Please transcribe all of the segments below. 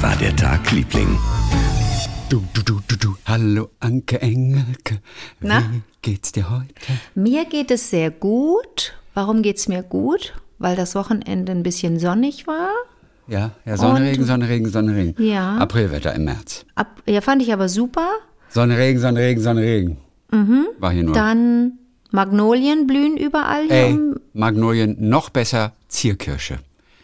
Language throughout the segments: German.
Wie war der Tag, Liebling? Du, du, du, du, du. Hallo, Anke Engelke. Na? Wie geht's dir heute? Mir geht es sehr gut. Warum geht es mir gut? Weil das Wochenende ein bisschen sonnig war. Ja, ja, Sonne, Und- Regen, Sonne, Regen, Sonne, Regen. Ja. Aprilwetter im März. Ab, ja, fand ich aber super. Sonne, Regen, Sonne, Regen, Sonne, Regen. War hier nur. Mhm. Dann Magnolien blühen überall hier Ey, Magnolien, noch besser Zierkirsche.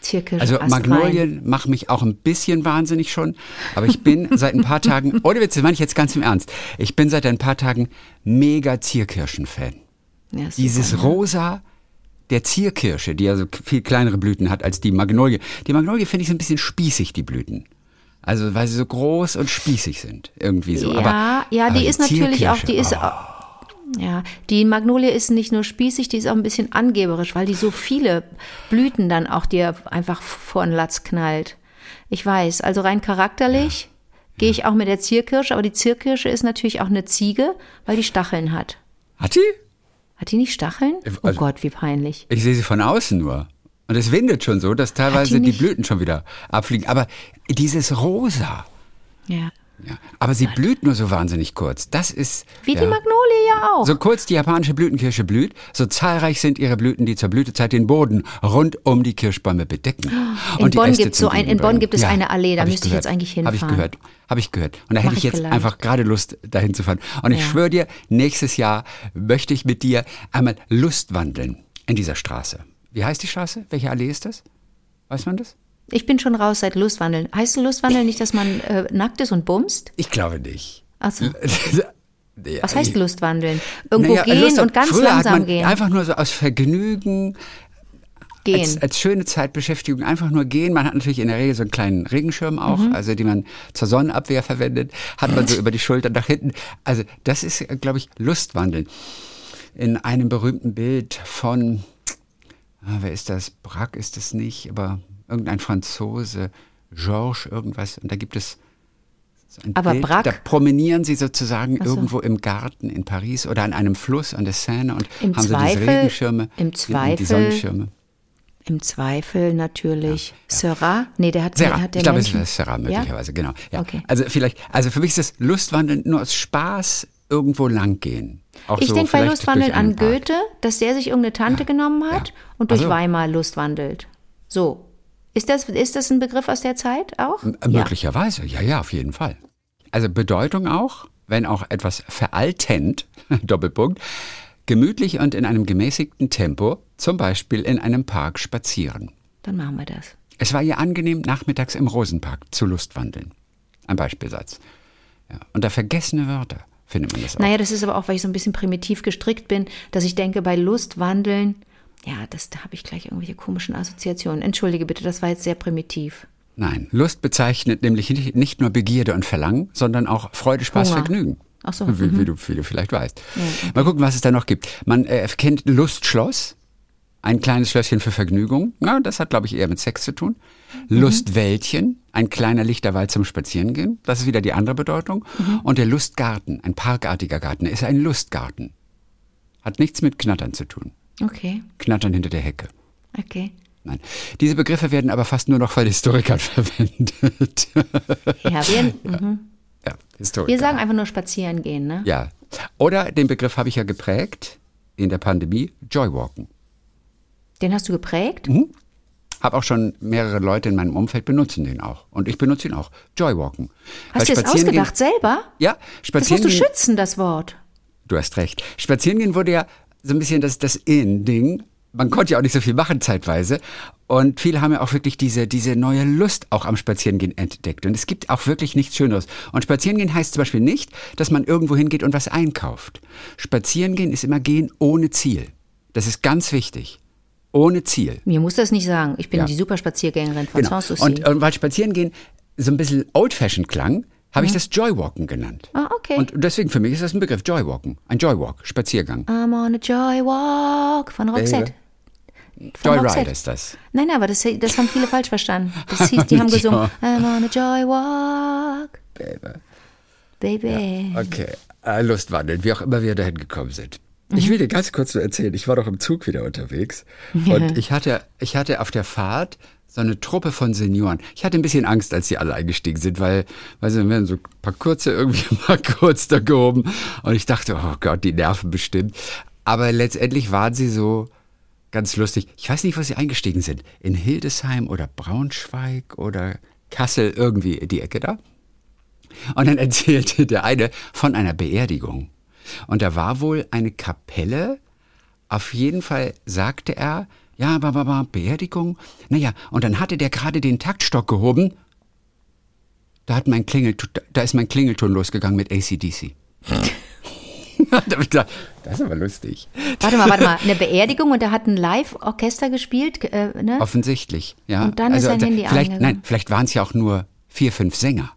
Zirkirsche. Also. Magnolien machen mich auch ein bisschen wahnsinnig schon. Aber ich bin seit ein paar Tagen, ohne Witz, das meine ich jetzt ganz im Ernst, ich bin seit ein paar Tagen mega Zierkirschen-Fan. Ja, super, Dieses ne? Rosa der Zierkirsche, die ja so viel kleinere Blüten hat als die Magnolie. Die Magnolie finde ich so ein bisschen spießig, die Blüten. Also weil sie so groß und spießig sind, irgendwie so. Ja, aber, ja, aber die ist natürlich auch, die ist oh. Ja, die Magnolie ist nicht nur spießig, die ist auch ein bisschen angeberisch, weil die so viele Blüten dann auch dir einfach vor den Latz knallt. Ich weiß, also rein charakterlich gehe ich auch mit der Zierkirsche, aber die Zierkirsche ist natürlich auch eine Ziege, weil die Stacheln hat. Hat die? Hat die nicht Stacheln? Oh also- Gott, wie peinlich. Ich sehe sie von außen nur. Und es windet schon so, dass teilweise die, nicht- Blüten schon wieder abfliegen. Aber dieses Rosa, Ja. Ja, aber sie blüht nur so wahnsinnig kurz. Das ist Wie ja. die Magnolie ja auch. So kurz die japanische Blütenkirsche blüht, so zahlreich sind ihre Blüten, die zur Blütezeit den Boden rund um die Kirschbäume bedecken. In und die Bonn gibt's so ein- in Bonn gibt es eine Allee, da müsste ich gehört. jetzt eigentlich Habe ich hinfahren. gehört, habe ich gehört. Und da hätte Mach ich ich jetzt vielleicht. einfach gerade Lust, dahin zu fahren. Und ich Ja. schwöre dir, nächstes Jahr möchte ich mit dir einmal Lust wandeln in dieser Straße. Wie heißt die Straße? Welche Allee ist das? Weiß man das? Ich bin schon raus seit Lustwandeln. Heißt Lustwandeln nicht, dass man äh, nackt ist und bumst? Ich glaube nicht. Ach so. Ja, Was heißt Lustwandeln? Irgendwo Naja, gehen Lust- und ganz früher hat langsam man gehen. Einfach nur so aus Vergnügen, gehen. Als, als schöne Zeitbeschäftigung einfach nur gehen. Man hat natürlich in der Regel so einen kleinen Regenschirm auch, Mhm. also den man zur Sonnenabwehr verwendet, hat man so über die Schulter nach hinten. Also das ist, glaube ich, Lustwandeln. In einem berühmten Bild von, ah, wer ist das? Braque ist es nicht, aber irgendein Franzose, Georges irgendwas. Und da gibt es so ein Aber Bild, Braque? da promenieren sie sozusagen so. irgendwo im Garten in Paris oder an einem Fluss an der Seine und Im haben so Zweifel- diese Regenschirme, im hinten die Zweifel- Sonnenschirme. Im Zweifel natürlich Syrah. Nee, der hat, Serra. hat der Ich glaube, es ist Serra möglicherweise, genau. Ja. Okay. Also vielleicht, also für mich ist das Lustwandeln nur aus Spaß irgendwo lang gehen. Auch Ich so denke bei Lustwandeln an. Goethe, dass der sich irgendeine Tante genommen hat ja. und durch Ach so. Weimar lustwandelt. So. Ist das, ist das ein Begriff aus der Zeit auch? M- Möglicherweise, ja, ja, auf jeden Fall. Also Bedeutung auch, wenn auch etwas veraltend, Doppelpunkt, gemütlich und in einem gemäßigten Tempo, zum Beispiel in einem Park spazieren. Dann machen wir das. Es war ihr angenehm, nachmittags im Rosenpark zu Lustwandeln. Ein Beispielsatz. Ja. Unter vergessene Wörter findet man das auch. Naja, das ist aber auch, weil ich so ein bisschen primitiv gestrickt bin, dass ich denke, bei Lustwandeln, ja, das, da habe ich gleich irgendwelche komischen Assoziationen. Entschuldige bitte, das war jetzt sehr primitiv. Nein, Lust bezeichnet nämlich nicht- nur Begierde und Verlangen, sondern auch Freude, Spaß, Hunger. Vergnügen. Ach so, mhm. Wie, wie, du, wie du vielleicht weißt. Mal gucken, was es da noch gibt. Man äh, kennt Lustschloss, ein kleines Schlösschen für Vergnügung. Na, das hat, glaube ich, eher mit Sex zu tun. Mhm. Lustwäldchen, ein kleiner lichter Wald zum Spazierengehen. Das ist wieder die andere Bedeutung. Mhm. Und der Lustgarten, ein parkartiger Garten, ist ein Lustgarten. Hat nichts mit Knattern zu tun. Okay, Knattern hinter der Hecke. okay. Nein. Diese Begriffe werden aber fast nur noch von Historikern verwendet. Ja, wir, mhm. ja, Historiker. wir sagen einfach nur spazieren gehen, ne? Ja. Oder den Begriff habe ich ja geprägt in der Pandemie, Joywalken. Den hast du geprägt? Mhm. Habe auch schon mehrere Leute in meinem Umfeld benutzen den auch. Und ich benutze ihn auch. Joywalken. Hast du das ausgedacht selber? Ja, Das musst spazieren du gehen- schützen, das Wort. Du hast recht. Spazierengehen wurde ja so ein bisschen das, das In-Ding. Man konnte ja auch nicht so viel machen zeitweise. Und viele haben ja auch wirklich diese, diese neue Lust auch am Spazierengehen entdeckt. Und es gibt auch wirklich nichts Schöneres. Und Spazierengehen heißt zum Beispiel nicht, dass man irgendwo hingeht und was einkauft. Spazierengehen ist immer gehen ohne Ziel. Das ist ganz wichtig. Ohne Ziel. Mir muss das nicht sagen. Ich bin Ja. die super Spaziergängerin von Genau. Sanssouci. Und, und weil Spazierengehen so ein bisschen old-fashioned klang, habe ich das Joywalken genannt. Mhm. Ah, okay. Und deswegen für mich ist das ein Begriff, Joywalken. Ein Joywalk, Spaziergang. I'm on a joy walk von Roxette. Von Joyride Roxette. ist das. Nein, aber das, das haben viele falsch verstanden. Das hieß, die haben gesungen, I'm on a joy walk, baby. Okay, äh, Lustwandeln, wie auch immer wir dahin gekommen sind. Ich will dir ganz kurz nur erzählen, ich war doch im Zug wieder unterwegs und ich hatte, ich hatte auf der Fahrt so eine Truppe von Senioren. Ich hatte ein bisschen Angst, als die alle eingestiegen sind, weil, weil sie werden so ein paar kurze irgendwie mal kurz da gehoben. Und ich dachte, oh Gott, die nerven bestimmt. Aber letztendlich waren sie so ganz lustig. Ich weiß nicht, wo sie eingestiegen sind. In Hildesheim oder Braunschweig oder Kassel, irgendwie die Ecke da. Und dann erzählte der eine von einer Beerdigung. Und da war wohl eine Kapelle. Auf jeden Fall sagte er, ja, war, war, war Beerdigung. Naja, und dann hatte der gerade den Taktstock gehoben. Da, hat mein Klingelton, da ist mein Klingelton losgegangen mit ACDC. das ist aber lustig. Warte mal, warte mal. Eine Beerdigung und da hat ein Live-Orchester gespielt, äh, ne? Offensichtlich, ja. Und dann ist sein da- Handy vielleicht, angegangen. Nein, vielleicht waren es ja auch nur vier, fünf Sänger.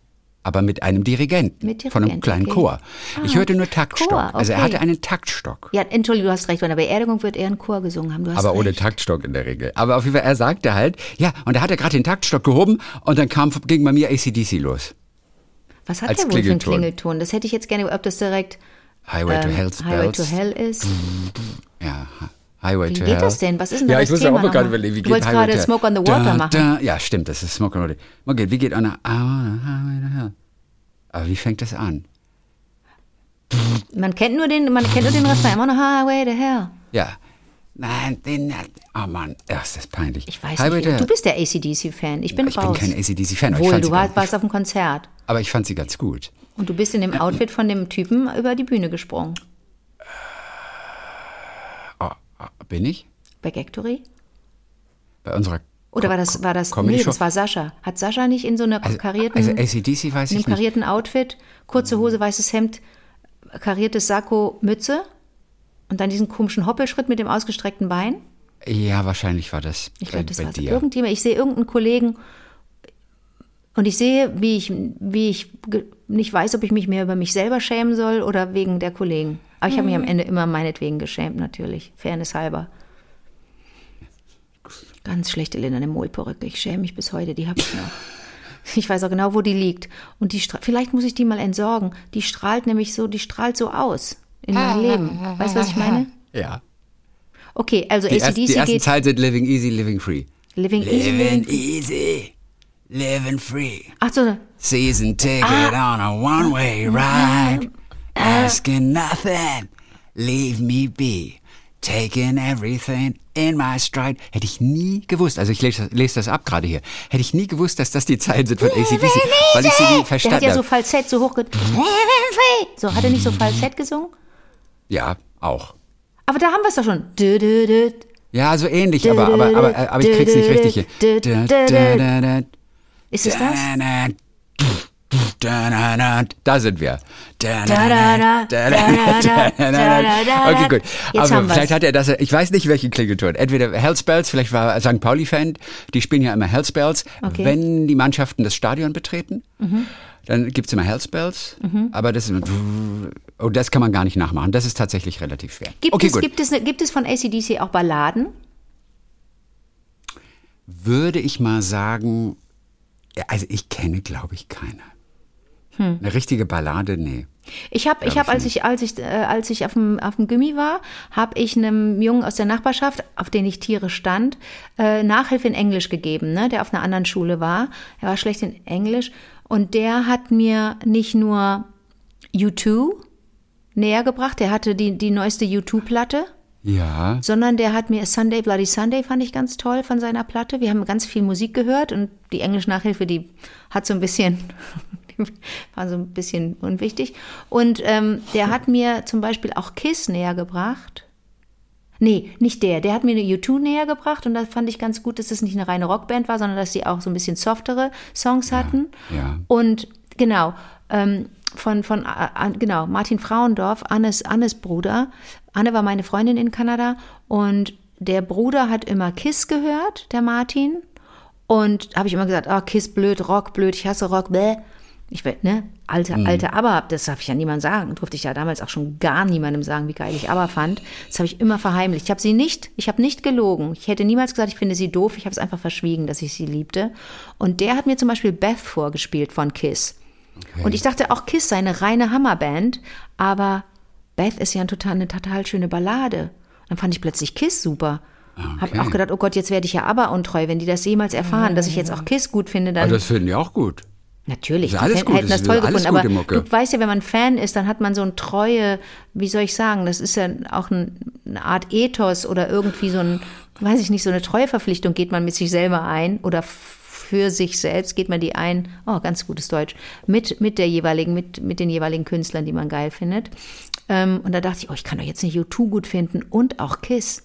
Aber mit einem Dirigenten, Mit von einem kleinen okay. Chor. Ich Ah, hörte nur Taktstock. Chor, Also er okay. hatte einen Taktstock. Ja, Entschuldigung, du hast recht. Bei einer Beerdigung wird eher ein Chor gesungen haben. Aber ohne recht. Taktstock in der Regel. Aber auf jeden Fall, er sagte halt, ja, und da hat er gerade den Taktstock gehoben und dann kam, ging bei mir ACDC los. Was hat als der wohl für einen Klingelton. Das hätte ich jetzt gerne, ob das direkt Highway to ähm, Hell's Highway to Hell ist. Ja, Highway Wie to geht Hell. das denn? Was ist denn ja, da ich das muss ja Thema auch mal gerade überlegen, wie Du geht wolltest Highway gerade to Smoke on the Da, Water machen. Da, ja, stimmt, das ist Smoke on the Water. Okay, wie geht on a, Highway to Hell? Aber wie fängt das an? Man kennt nur den, man kennt nur den Refrain. I'm on a highway to hell. Ja. Nein, den, oh Mann, ja, ist das peinlich. Ich weiß Highway nicht. Du bist der ACDC-Fan. Ich bin ich bin raus. kein ACDC-Fan, aber ich Wohl, du warst, warst auf dem Konzert. aber ich fand sie ganz gut. Und du bist in dem Outfit von dem Typen über die Bühne gesprungen. Oh, oh, bin ich? Bei Gagtory? Bei unserer Oder war das, war das, Comedy nee, das war Sascha. Hat Sascha nicht in so einer Also, karierten, also ACDC weiß in einem ich nicht. karierten Outfit, kurze Hose, weißes Hemd, kariertes Sakko, Mütze und dann diesen komischen Hoppelschritt mit dem ausgestreckten Bein? Ja, wahrscheinlich war das Ich glaube, das bei war dir. irgendjemand. Ich sehe irgendeinen Kollegen und ich sehe, wie ich, wie ich nicht weiß, ob ich mich mehr über mich selber schämen soll oder wegen der Kollegen. Aber ich habe mich Mhm. am Ende immer meinetwegen geschämt, natürlich. Fairness halber. Ganz schlechte linderne Mohlperücke. Ich schäme mich bis heute, die habe ich noch. Ich weiß auch genau, wo die liegt. Und die vielleicht muss ich die mal entsorgen. Die strahlt nämlich so, die strahlt so aus in mein Leben. Weißt du, was ich meine? Ja. Okay, also Die, erst, ACDC die ersten geht Zeilen sind Living Easy, Living Free. Living Easy. Living easy, living free. Ach so, Season ticket Ah. on a one-way ride. Asking nothing, leave me be. Taking everything in my stride. Hätte ich nie gewusst, also ich lese, lese das ab gerade hier, hätte ich nie gewusst, dass das die Zeilen sind von ACDC, weil ich sie nie Der hat verstanden ja so habe. Falsett, so hoch. So, hat er nicht so Falsett gesungen? Ja, auch. Aber da haben wir es doch schon. Ja, so ähnlich, aber, aber, aber, aber ich krieg's nicht richtig da, Ist es das? Da, sind wir. Okay, gut. Aber vielleicht hat er das, ich weiß nicht, welchen Klingelton. Entweder Hellspells, vielleicht war er St. Pauli-Fan, die spielen ja immer Hellspells, Okay. Mhm. wenn die Mannschaften das Stadion betreten. Dann gibt's immer Hellspells, aber das ist, oh, das kann man gar nicht nachmachen. Das ist tatsächlich relativ schwer. Gibt, okay, es, gut. gibt, es, gibt es von ACDC auch Balladen? würde ich mal sagen, also ich kenne, glaube ich, keine. Hm. Eine richtige Ballade, nee. Ich habe, ich Glaub hab, ich als ich, als ich, äh, als ich auf dem, auf dem Gimmi war, habe ich einem Jungen aus der Nachbarschaft, auf den ich Tiere stand, äh, Nachhilfe in Englisch gegeben, ne, der auf einer anderen Schule war. Er war schlecht in Englisch und der hat mir nicht nur U2 näher gebracht, der hatte die, die neueste U2-Platte, Ja, sondern der hat mir Sunday Bloody Sunday fand ich ganz toll von seiner Platte. Wir haben ganz viel Musik gehört und die Englisch-Nachhilfe, die hat so ein bisschen, war so ein bisschen unwichtig. Und ähm, der hat mir zum Beispiel auch Kiss näher gebracht. Nee, nicht der. Der hat mir eine U2 näher gebracht und da fand ich ganz gut, dass es nicht eine reine Rockband war, sondern dass sie auch so ein bisschen softere Songs hatten. ja. Und genau, ähm, von, von äh, genau, Martin Frauendorf, Annes, Annes Bruder. Anne war meine Freundin in Kanada und der Bruder hat immer Kiss gehört, der Martin. Und habe ich immer gesagt, oh, Kiss blöd, Rock blöd, ich hasse Rock, bäh. Ich will, ne, alte, alte Aber, das darf ich ja niemandem sagen. Durfte ich ja damals auch schon gar niemandem sagen, wie geil ich Aber fand. Das habe ich immer verheimlicht. Ich habe sie nicht, ich habe nicht gelogen. Ich hätte niemals gesagt, ich finde sie doof. Ich habe es einfach verschwiegen, dass ich sie liebte. Und der hat mir zum Beispiel Beth vorgespielt von Kiss. Und ich dachte auch Kiss sei eine reine Hammerband, aber Beth ist ja ein total, eine total schöne Ballade. Dann fand ich plötzlich Kiss super. Hab auch gedacht, oh Gott, jetzt werde ich ja aber untreu, wenn die das jemals erfahren, dass ich jetzt auch Kiss gut finde, dann. Aber das finden die auch gut. Natürlich, Ist die alles Fan- gut, hätten das toll gefunden. Aber Mucke. du weißt ja, wenn man Fan ist, dann hat man so eine treue, wie soll ich sagen, das ist ja auch ein, eine Art Ethos oder irgendwie so ein, weiß ich nicht, so eine Treueverpflichtung geht man mit sich selber ein oder für sich selbst geht man die ein, oh, ganz gutes Deutsch, mit, mit der jeweiligen, mit, mit den jeweiligen Künstlern, die man geil findet. Ähm, und da dachte ich, oh, ich kann doch jetzt nicht U2 gut finden und auch Kiss.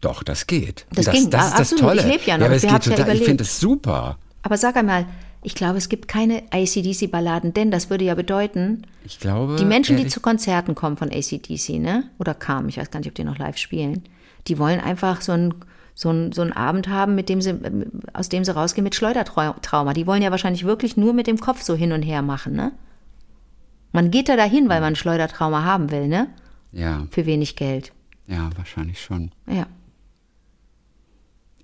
Doch, das geht. Das das, ging, das ist das absolut. Tolle. Ich lebe ja noch. aber es geht haben's ja total, ich finde es super. Aber sag einmal, ich glaube, es gibt keine ACDC-Balladen, denn das würde ja bedeuten, Ich glaube. Die Menschen, die ehrlich- zu Konzerten kommen von ACDC, ne? Oder kamen, ich weiß gar nicht, ob die noch live spielen, die wollen einfach so einen so einen- so einen Abend haben, mit dem sie, aus dem sie rausgehen mit Schleudertrauma. Die wollen ja wahrscheinlich wirklich nur mit dem Kopf so hin und her machen, ne? Man geht da dahin, weil man ein Schleudertrauma haben will, ne? Ja, Für wenig Geld. ja, wahrscheinlich schon. Ja.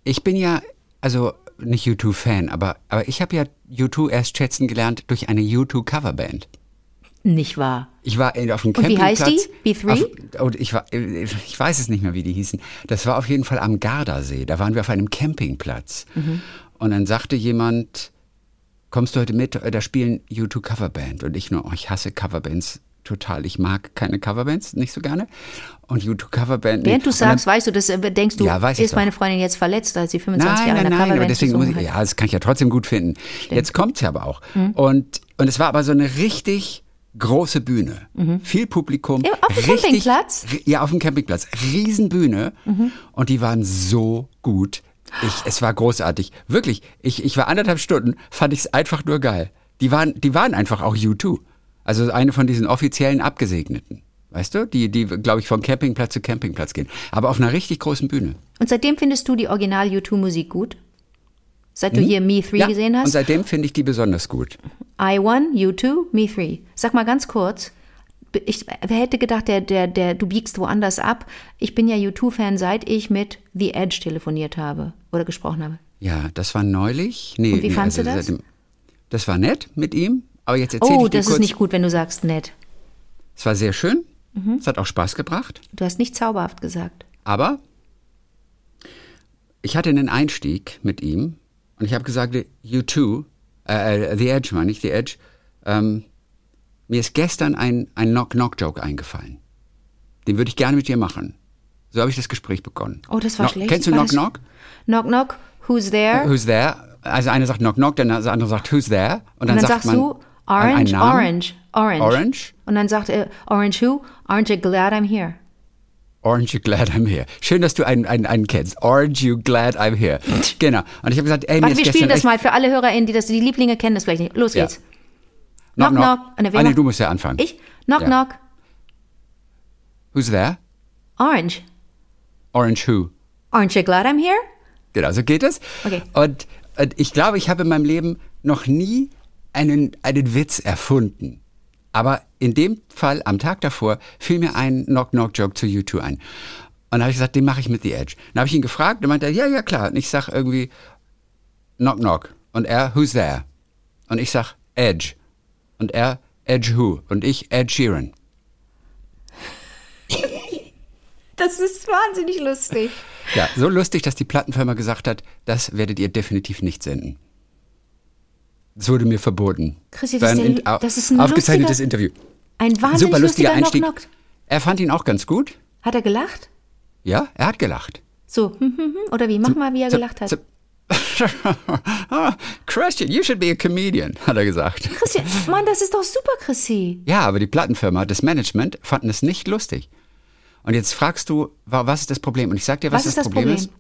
Ich bin ja, also nicht U2-Fan, aber, aber ich habe ja U2 erst schätzen gelernt durch eine U2-Coverband. Nicht wahr? Ich war auf dem Und wie Campingplatz. heißt die? B3? Auf, oh, ich, war, ich weiß es nicht mehr, wie die hießen. Das war auf jeden Fall am Gardasee. Da waren wir auf einem Campingplatz. Mhm. Und dann sagte jemand, kommst du heute mit? Da spielen U2 Coverband. Und ich nur, oh, ich hasse Coverbands total. Ich mag keine Coverbands, nicht so gerne. Und U2 Coverband. nee. Während du Und dann- sagst, weißt du, das äh, denkst du, Ja, ist meine Freundin jetzt verletzt, als sie 25 Nein, Jahre nein, in der nein, aber Coverband deswegen muss ich, ja, das kann ich ja trotzdem gut finden. Jetzt kommt's ja aber auch. Und, und es war aber so eine richtig große Bühne. Viel Publikum. Ja, auf dem richtig- Campingplatz? Ja, auf dem Campingplatz. Riesenbühne. Und die waren so gut. Ich, es war großartig. Wirklich, ich, ich war anderthalb Stunden, fand ich es einfach nur geil. Die waren, die waren einfach auch U2. Also eine von diesen offiziellen Abgesegneten. Weißt du? Die, die, glaube ich, von Campingplatz zu Campingplatz gehen. Aber auf einer richtig großen Bühne. Und seitdem findest du die Original U2-Musik gut? Seit du hier Me 3 Hm? Ja, gesehen und hast? seitdem finde ich die besonders gut. I1, U2, Me 3. Sag mal ganz kurz. Ich, wer hätte gedacht, der, der, der, du biegst woanders ab? Ich bin ja U2-Fan, seit ich mit The Edge telefoniert habe oder gesprochen habe. Ja, das war neulich. Nee, Und wie nee, fandst du das? seitdem- das war nett mit ihm, aber jetzt erzähl Oh, ich dir das kurz. ist nicht gut, wenn du sagst nett. Es war sehr schön. Mhm. Es hat auch Spaß gebracht. Du hast nicht zauberhaft gesagt. Aber ich hatte einen Einstieg mit ihm und ich habe gesagt, you too, äh, äh, The Edge meine ich, The Edge, ähm, mir ist gestern ein, ein Knock-Knock-Joke eingefallen. Den würde ich gerne mit dir machen. So habe ich das Gespräch begonnen. Oh, das war Knock- schlecht. Kennst du das- Knock-Knock? Knock, knock, who's there? Who's there? Also einer sagt Knock Knock, der andere sagt Who's there? Und dann, Und dann sagt sagst man du Orange. Orange, Orange. Orange? Und dann sagt er Orange who? Aren't you glad I'm here? Orange, you glad I'm here. Schön, dass du einen, einen, einen kennst. Orange, you glad I'm here. Genau. Und ich habe gesagt, ey, mir Warte, wir spielen das mal für alle HörerInnen, die das, die Lieblinge kennen das vielleicht nicht. Los Ja. geht's. Knock, knock. Und wer Ah, nee, du musst ja anfangen. Ich? Knock, Ja. knock. Who's there? Orange. Orange who? Aren't you glad I'm here? Genau, so geht es. Okay. Und, und ich glaube, ich habe in meinem Leben noch nie einen, einen Witz erfunden. Aber in dem Fall, am Tag davor, fiel mir ein Knock-Knock-Joke zu U2 ein. Und dann habe ich gesagt, den mache ich mit The Edge. Dann habe ich ihn gefragt und meinte er, ja, ja, klar. Und ich sage irgendwie Knock-Knock. Und er, who's there? Und ich sage Edge. Und er, Edge who? Und ich, Ed Sheeran. Das ist wahnsinnig lustig. Ja, so lustig, dass die Plattenfirma gesagt hat, das werdet ihr definitiv nicht senden. Das wurde mir verboten. Chrissy, War das ist ein der- das ist ein aufgezeichnetes lustiger- Interview. Ein wahnsinnig Super lustiger lustiger Einstieg. Knock, knock. Er fand ihn auch ganz gut. Hat er gelacht? Ja, er hat gelacht. So, hm, hm, hm. oder wie? Mach mal, wie er gelacht hat. So- Christian, you should be a comedian, hat er gesagt. Christian, Mann, das ist doch super, Chrissy. Ja, aber die Plattenfirma, das Management, fanden es nicht lustig. Und jetzt fragst du, wa- was ist das Problem? Und ich sag dir, was, Was ist das Problem? ist.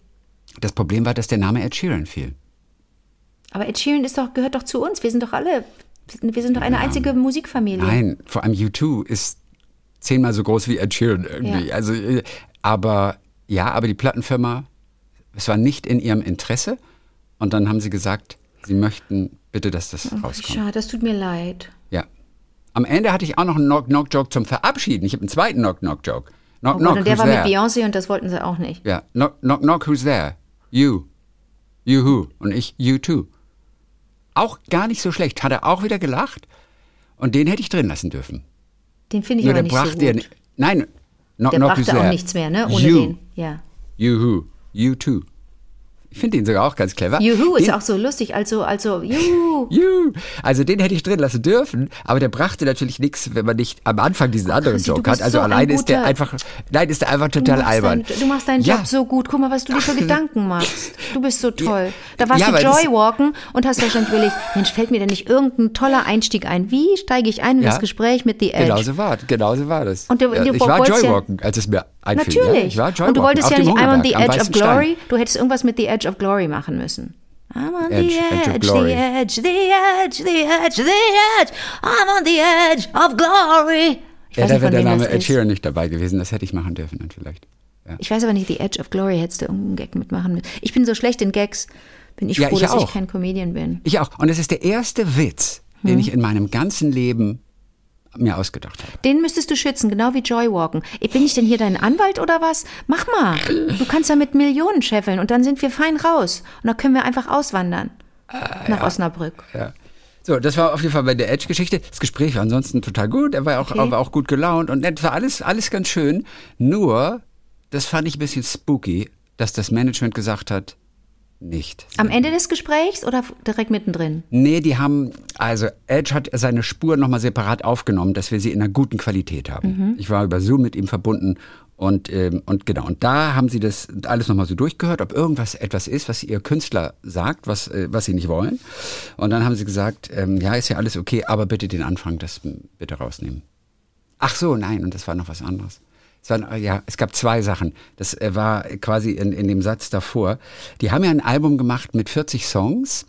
Das Problem war, dass der Name Ed Sheeran fiel. Aber Ed Sheeran ist doch, gehört doch zu uns. Wir sind doch alle, wir sind doch eine einzige Musikfamilie. Nein, vor allem U2 ist zehnmal so groß wie Ed Sheeran irgendwie. Ja. Also, äh, aber ja, aber die Plattenfirma, es war nicht in ihrem Interesse. Und dann haben sie gesagt, sie möchten bitte, dass das rauskommt. Schade, das tut mir leid. Ja. Am Ende hatte ich auch noch einen Knock-Knock-Joke zum Verabschieden. Ich habe einen zweiten Knock-Knock-Joke. Knock, Oh knock, und der war there? mit Beyoncé und das wollten sie auch nicht. Ja, knock, knock, knock, who's there? You. You who? Und ich, you too. Auch gar nicht so schlecht. Hat er auch wieder gelacht. Und den hätte ich drin lassen dürfen. Den finde ich Nur aber der nicht so gut. Nein, knock, der brachte auch nichts mehr, ne? Ohne you. den. Ja. You who? U2. Ich finde ihn sogar auch ganz clever. Juhu ist Den- auch so lustig. Also, also, juhu. Juhu. Also den hätte ich drin lassen dürfen, aber der brachte natürlich nichts, wenn man nicht am Anfang diesen anderen Chrissy, du Joke hat. Also so ein allein ist der einfach, nein, ist der einfach Du total machst, albern. dein, du machst deinen Ja. Job so gut. Guck mal, was du dir für Gedanken machst. Du bist so toll. Da warst Ja, du Joywalken und hast wahrscheinlich überlegt, Mensch, fällt mir denn nicht irgendein toller Einstieg ein? Wie steige ich ein in Ja. das Gespräch mit The Edge? Genau so war, genau so war das. Und du- ja, du ich war Joywalken, als es mir einfiel. Natürlich. und du wolltest ja nicht einmal the Edge of Stein. Glory. Du hättest irgendwas mit The Edge of Glory machen müssen. I'm on Edge, the Edge edge, the edge, the edge, the edge, the edge. I'm on the edge of glory. Ich Ja, weiß da wäre der Name Ed. Sheeran nicht dabei gewesen. Das hätte ich machen dürfen dann vielleicht. Ja, Ich weiß aber nicht, The Edge of Glory hättest du irgendeinen Gag mitmachen müssen. Ich bin so schlecht in Gags. Bin ich Ja, froh, ich dass ich auch. kein Comedian bin. Ich auch. Und es ist der erste Witz, Hm. den ich in meinem ganzen Leben mir ausgedacht habe. Den müsstest du schützen, genau wie Joywalken. Bin ich denn hier dein Anwalt oder was? Mach mal. Du kannst ja mit Millionen scheffeln und dann sind wir fein raus. Und dann können wir einfach auswandern. Ah, nach Osnabrück. Ja. So, das war auf jeden Fall bei der Edge-Geschichte. Das Gespräch war ansonsten total gut. Er war auch, Okay. war auch gut gelaunt und nett. War alles, alles ganz schön. Nur, das fand ich ein bisschen spooky, dass das Management gesagt hat, nicht. Am Ende des Gesprächs oder direkt mittendrin? Nee, die haben, also Edge hat seine Spur nochmal separat aufgenommen, dass wir sie in einer guten Qualität haben. Mhm. Ich war über Zoom mit ihm verbunden und, ähm, und genau, und da haben sie das alles nochmal so durchgehört, ob irgendwas etwas ist, was ihr Künstler sagt, was, äh, was sie nicht wollen. Und dann haben sie gesagt, ähm, ja, ist ja alles okay, aber bitte den Anfang, das bitte rausnehmen. Ach so, nein, und das war noch was anderes. Es, waren, ja, es gab zwei Sachen. Das äh, war quasi in, in dem Satz davor. Die haben ja ein Album gemacht mit 40 Songs,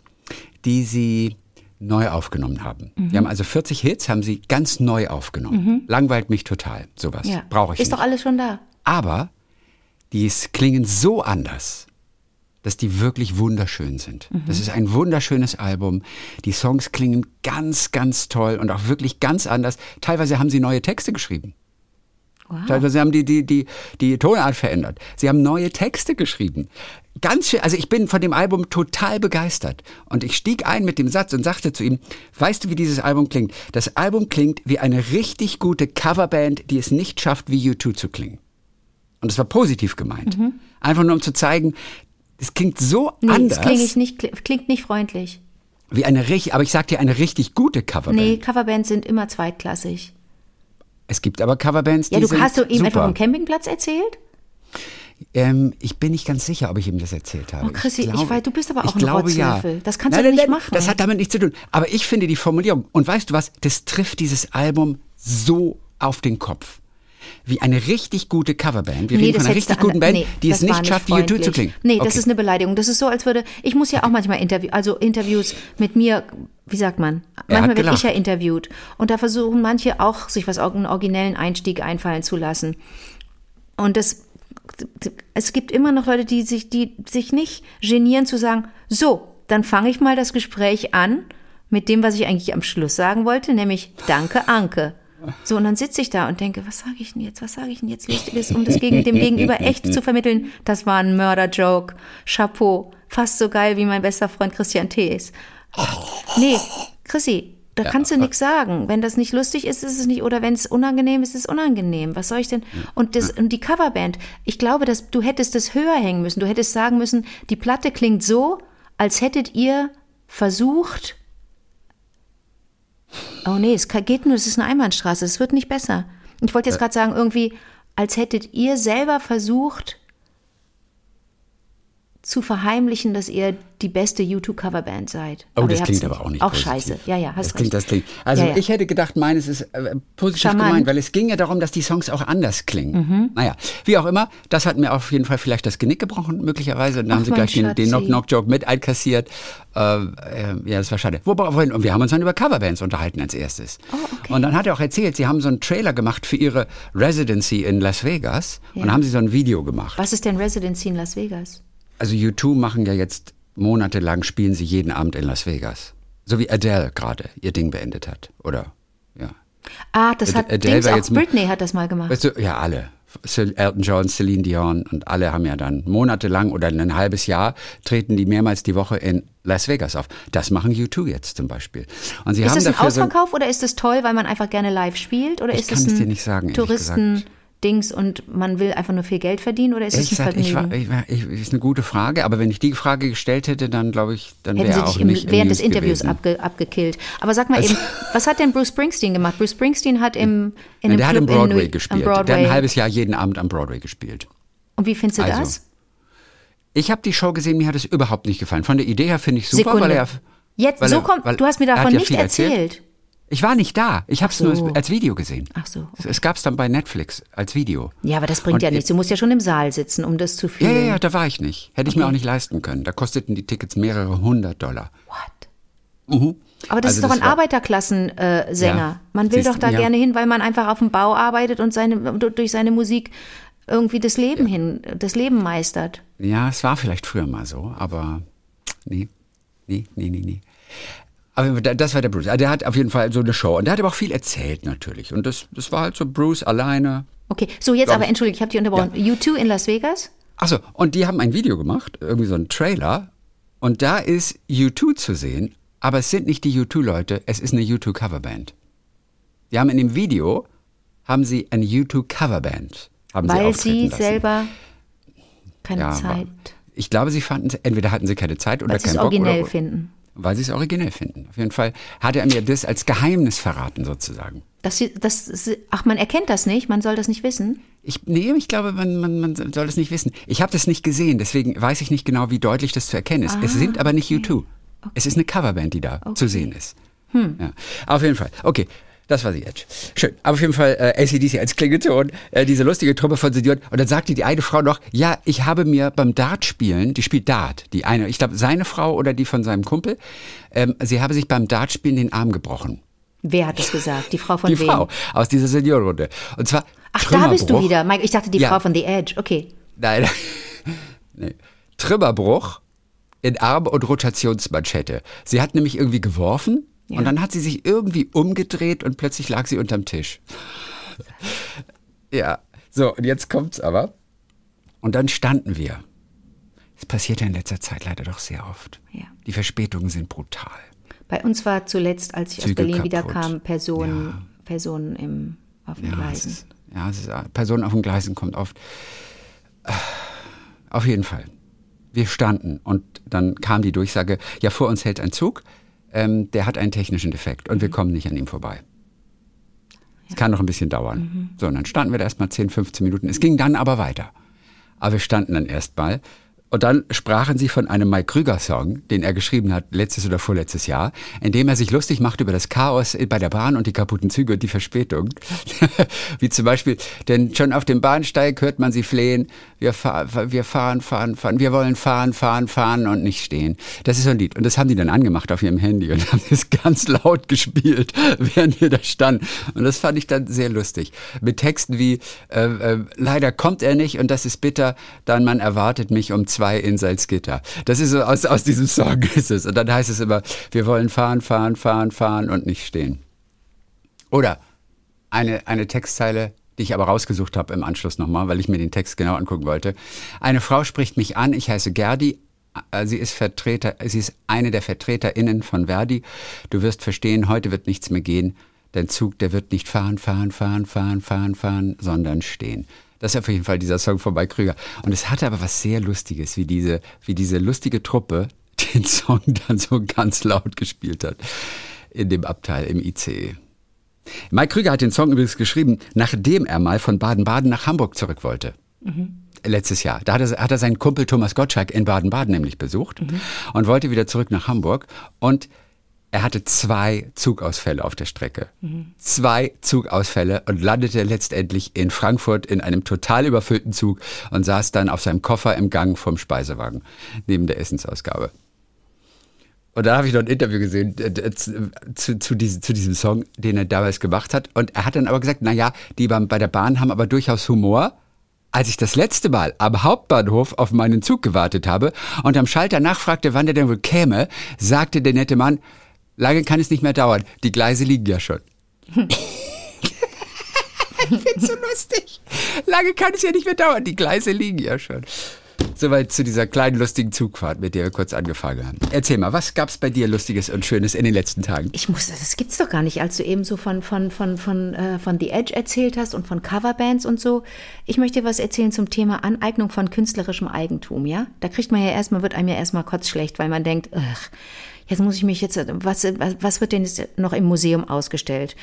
die sie neu aufgenommen haben. Die haben also 40 Hits, haben sie ganz neu aufgenommen. Langweilt mich total, sowas. Ja. Brauche ich Ist nicht. doch alles schon da. Aber die klingen so anders, dass die wirklich wunderschön sind. Mhm. Das ist ein wunderschönes Album. Die Songs klingen ganz, ganz toll und auch wirklich ganz anders. Teilweise haben sie neue Texte geschrieben. Wow. Teilweise haben die, die, die, die Tonart verändert. Sie haben neue Texte geschrieben. Ganz schön, also ich bin von dem Album total begeistert. Und ich stieg ein mit dem Satz und sagte zu ihm, weißt du, wie dieses Album klingt? Das Album klingt wie eine richtig gute Coverband, die es nicht schafft, wie U2 zu klingen. Und es war positiv gemeint. Einfach nur um zu zeigen, es klingt so Nee, anders klingt ich nicht, klingt nicht freundlich. wie eine richtig, aber ich sag dir, eine richtig gute Coverband. Nee, Coverbands sind immer zweitklassig. Es gibt aber Coverbands, die Ja, du sind hast du ihm super. einfach vom Campingplatz erzählt? Ähm, ich bin nicht ganz sicher, ob ich ihm das erzählt habe. Oh, Chrissy, ich weiß, du bist aber auch ich ein glaube, ja. Das kannst nein, du nein, nicht nein, machen. Das hat damit nichts zu tun. Aber ich finde die Formulierung, und weißt du was, das trifft dieses Album so auf den Kopf. Wie eine richtig gute Coverband. Wir reden von einer richtig guten an- Band, die es das nicht schafft, wie U2 zu klingen. Nee, das Okay. ist eine Beleidigung. Das ist so, als würde, ich muss ja auch manchmal Interview, also Interviews mit mir, wie sagt man? Manchmal werde ich ja interviewt. Und da versuchen manche auch, sich was, einen originellen Einstieg einfallen zu lassen. Und das, es gibt immer noch Leute, die sich, die sich nicht genieren zu sagen, so, dann fange ich mal das Gespräch an mit dem, was ich eigentlich am Schluss sagen wollte, nämlich Danke, Anke. So, und dann sitze ich da und denke, was sage ich denn jetzt, was sage ich denn jetzt Lustiges, um das gegen, dem Gegenüber echt zu vermitteln, das war ein Mörder-Joke, Chapeau, fast so geil wie mein bester Freund Christian Thees. Nee, Chrissy, da kannst du nichts sagen. Wenn das nicht lustig ist, ist es nicht, oder wenn es unangenehm ist, ist es unangenehm. Was soll ich denn? Und, das, und die Coverband, ich glaube, dass du hättest das höher hängen müssen. Du hättest sagen müssen, die Platte klingt so, als hättet ihr versucht, oh nee, es geht nur, es ist eine Einbahnstraße, es wird nicht besser. Ich wollte jetzt gerade sagen, irgendwie, als hättet ihr selber versucht, zu verheimlichen, dass ihr die beste U2-Coverband seid. Oh, ihr das klingt aber auch nicht Auch positiv. scheiße. Ja, ja, hast das klingt, das klingt. Also Ja, ja. ich hätte gedacht, meines ist äh, positiv Charmant. gemeint, weil es ging ja darum, dass die Songs auch anders klingen. Mhm. Naja, wie auch immer, das hat mir auf jeden Fall vielleicht das Genick gebrochen, möglicherweise. Und dann Ach, haben sie gleich den, den. Knock-Knock-Joke mit einkassiert. Äh, äh, ja, das war schade. Und wir haben uns dann über Coverbands unterhalten als erstes. Oh, okay. Und dann hat er auch erzählt, sie haben so einen Trailer gemacht für ihre Residency in Las Vegas. Und Ja. haben sie so ein Video gemacht. Was ist denn Residency in Las Vegas? Also U2 machen ja jetzt monatelang, spielen sie jeden Abend in Las Vegas. So wie Adele gerade ihr Ding beendet hat, oder? Ja. Ah, das Ad- hat Adele Dings war auch jetzt- Britney hat das mal gemacht. Weißt du, ja, alle. Elton John, Celine Dion und alle haben ja dann monatelang oder ein halbes Jahr treten die mehrmals die Woche in Las Vegas auf. Das machen U2 jetzt zum Beispiel. Und sie Ist haben das ein dafür so Ausverkauf oder ist das toll, weil man einfach gerne live spielt? Oder Ich ist kann das es dir nicht sagen, Touristen Dings und man will einfach nur viel Geld verdienen oder ist es ein gesagt, Vergnügen? ich ich, ist eine gute Frage, aber wenn ich die Frage gestellt hätte, dann glaube ich, dann wäre er auch im, nicht während des Interviews abge, abgekillt. Aber sag mal Also- eben, was hat denn Bruce Springsteen gemacht? Bruce Springsteen hat im, in einem der hat Club im Broadway in gespielt. Broadway. Der hat ein halbes Jahr jeden Abend am Broadway gespielt. Und wie findest du Also, das? Ich habe die Show gesehen, mir hat es überhaupt nicht gefallen. Von der Idee her finde ich super, Sekunde. weil er. Jetzt, weil so kommt, du hast mir hat davon ja nicht erzählt. erzählt. Ich war nicht da. Ich habe es so. nur als Video gesehen. Ach so. Es, es gab es dann bei Netflix als Video. Ja, aber das bringt Und ja ich- nichts. Du musst ja schon im Saal sitzen, um das zu Ja, fühlen. ja, ja, da war ich nicht. Hätte ich mir auch nicht leisten können. Da kosteten die Tickets mehrere hundert Dollar. What? Aber das Also ist doch das ein Arbeiterklassensänger. Äh. Ja. Man will doch da ja. gerne hin, weil man einfach auf dem Bau arbeitet und seine, durch seine Musik irgendwie das Leben hin, das Leben meistert. Ja, es war vielleicht früher mal so, aber nee, nee, nee, nee, nee. Aber da- das war der Bruce. Also Der hat auf jeden Fall so eine Show. Und der hat aber auch viel erzählt natürlich. Und das, das war halt so Bruce alleine. Okay, so jetzt aber, entschuldige, ich habe dich unterbrochen. U2 in Las Vegas? Achso, und die haben ein Video gemacht, irgendwie so ein Trailer. Und da ist U2 zu sehen, aber es sind nicht die U2-Leute, es ist eine U2-Coverband. Die haben in dem Video, haben sie eine U2-Coverband. Haben Weil sie lassen. selber keine Ja, Zeit, aber Ich glaube, sie fanden, entweder hatten sie keine Zeit oder weil sie es keinen Bock. originell oder, finden. Weil sie es originell finden. Auf jeden Fall hat er mir das als Geheimnis verraten, sozusagen. Das, das, ach, man erkennt das nicht, man soll das nicht wissen. Ich, nee, ich glaube, man, man, man soll das nicht wissen. Ich habe das nicht gesehen, deswegen weiß ich nicht genau, wie deutlich das zu erkennen ist. es sind aber nicht U2. Es ist eine Coverband, die da zu sehen ist. Ja. Auf jeden Fall. Okay. Das war sie jetzt. Schön. Aber auf jeden Fall äh, ACDC als Klingelton, äh, diese lustige Truppe von Senioren. Und dann sagte die eine Frau noch, ja, ich habe mir beim Dart spielen, die spielt Dart, die eine, ich glaube, seine Frau oder die von seinem Kumpel, ähm, sie habe sich beim Dart spielen den Arm gebrochen. Wer hat das gesagt? Die Frau von die wem? Frau aus dieser Seniorenrunde. Und zwar Ach, da bist du wieder. Mike, ich dachte, die Ja. Frau von The Edge. Okay. Nein. nee. Trümmerbruch in Arm- und Rotationsmanschette. Sie hat nämlich irgendwie geworfen Ja. und dann hat sie sich irgendwie umgedreht und plötzlich lag sie unterm Tisch. Ja, so, und jetzt kommt's aber. Und dann standen wir. Das passiert ja in letzter Zeit leider doch sehr oft. Ja. Die Verspätungen sind brutal. Bei uns war zuletzt, als ich aus Züge Berlin kaputt. wiederkam, Personen, Personen im, auf den Ja, es Gleisen. ist, ja, es ist, Personen auf den Gleisen kommt oft. Auf jeden Fall. Wir standen und dann kam die Durchsage, ja, vor uns hält ein Zug, ähm, der hat einen technischen Defekt und wir kommen nicht an ihm vorbei. Es kann noch ein bisschen dauern. So, und dann standen wir da erstmal 10, 15 Minuten. Es ging dann aber weiter. Aber wir standen dann erstmal. Und dann sprachen sie von einem Mike Krüger-Song, den er geschrieben hat, letztes oder vorletztes Jahr, in dem er sich lustig macht über das Chaos bei der Bahn und die kaputten Züge und die Verspätung. Wie zum Beispiel, denn schon auf dem Bahnsteig hört man sie flehen, wir, fahr, wir fahren, fahren, fahren, wir wollen fahren, fahren, fahren und nicht stehen. Das ist so ein Lied. Und das haben die dann angemacht auf ihrem Handy und haben es ganz laut gespielt, während wir da standen. Und das fand ich dann sehr lustig. Mit Texten wie, äh, äh, leider kommt er nicht und das ist bitter, dann man erwartet mich um zwei in Salzgitter. Das ist so, aus, aus diesem Song ist es. Und dann heißt es immer, wir wollen fahren, fahren, fahren, fahren und nicht stehen. Oder eine, eine Textzeile, die ich aber rausgesucht habe im Anschluss nochmal, weil ich mir den Text genau angucken wollte. Eine Frau spricht mich an, ich heiße Gerdi, äh, sie ist Vertreter, sie ist eine der VertreterInnen von Verdi. Du wirst verstehen, heute wird nichts mehr gehen. Dein Zug, der wird nicht fahren, fahren, fahren, fahren, fahren, fahren, sondern stehen. Das ist auf jeden Fall dieser Song von Mike Krüger. Und es hatte aber was sehr Lustiges, wie diese, wie diese lustige Truppe den Song dann so ganz laut gespielt hat in dem Abteil im ICE. Mike Krüger hat den Song übrigens geschrieben, nachdem er mal von Baden-Baden nach Hamburg zurück wollte. Letztes Jahr. Da hat er, hat er seinen Kumpel Thomas Gottschalk in Baden-Baden nämlich besucht und wollte wieder zurück nach Hamburg. Und er hatte zwei Zugausfälle auf der Strecke. Zwei Zugausfälle und landete letztendlich in Frankfurt in einem total überfüllten Zug und saß dann auf seinem Koffer im Gang vom Speisewagen neben der Essensausgabe. Und da habe ich noch ein Interview gesehen äh, zu, zu, zu, diesem, zu diesem Song, den er damals gemacht hat. Und er hat dann aber gesagt, na ja, die beim, bei der Bahn haben aber durchaus Humor. Als ich das letzte Mal am Hauptbahnhof auf meinen Zug gewartet habe und am Schalter nachfragte, wann der denn wohl käme, sagte der nette Mann, lange kann es nicht mehr dauern, die Gleise liegen ja schon. ich find's so lustig. Lange kann es ja nicht mehr dauern, die Gleise liegen ja schon. Soweit zu dieser kleinen lustigen Zugfahrt, mit der wir kurz angefangen haben. Erzähl mal, was gab es bei dir Lustiges und Schönes in den letzten Tagen? Ich muss, das gibt's doch gar nicht, als du eben so von, von, von, von, äh, von The Edge erzählt hast und von Coverbands und so. Ich möchte was erzählen zum Thema Aneignung von künstlerischem Eigentum, ja? Da kriegt man ja erstmal, wird einem ja erstmal kotzschlecht, weil man denkt, ach, jetzt muss ich mich jetzt, was, was wird denn jetzt noch im Museum ausgestellt?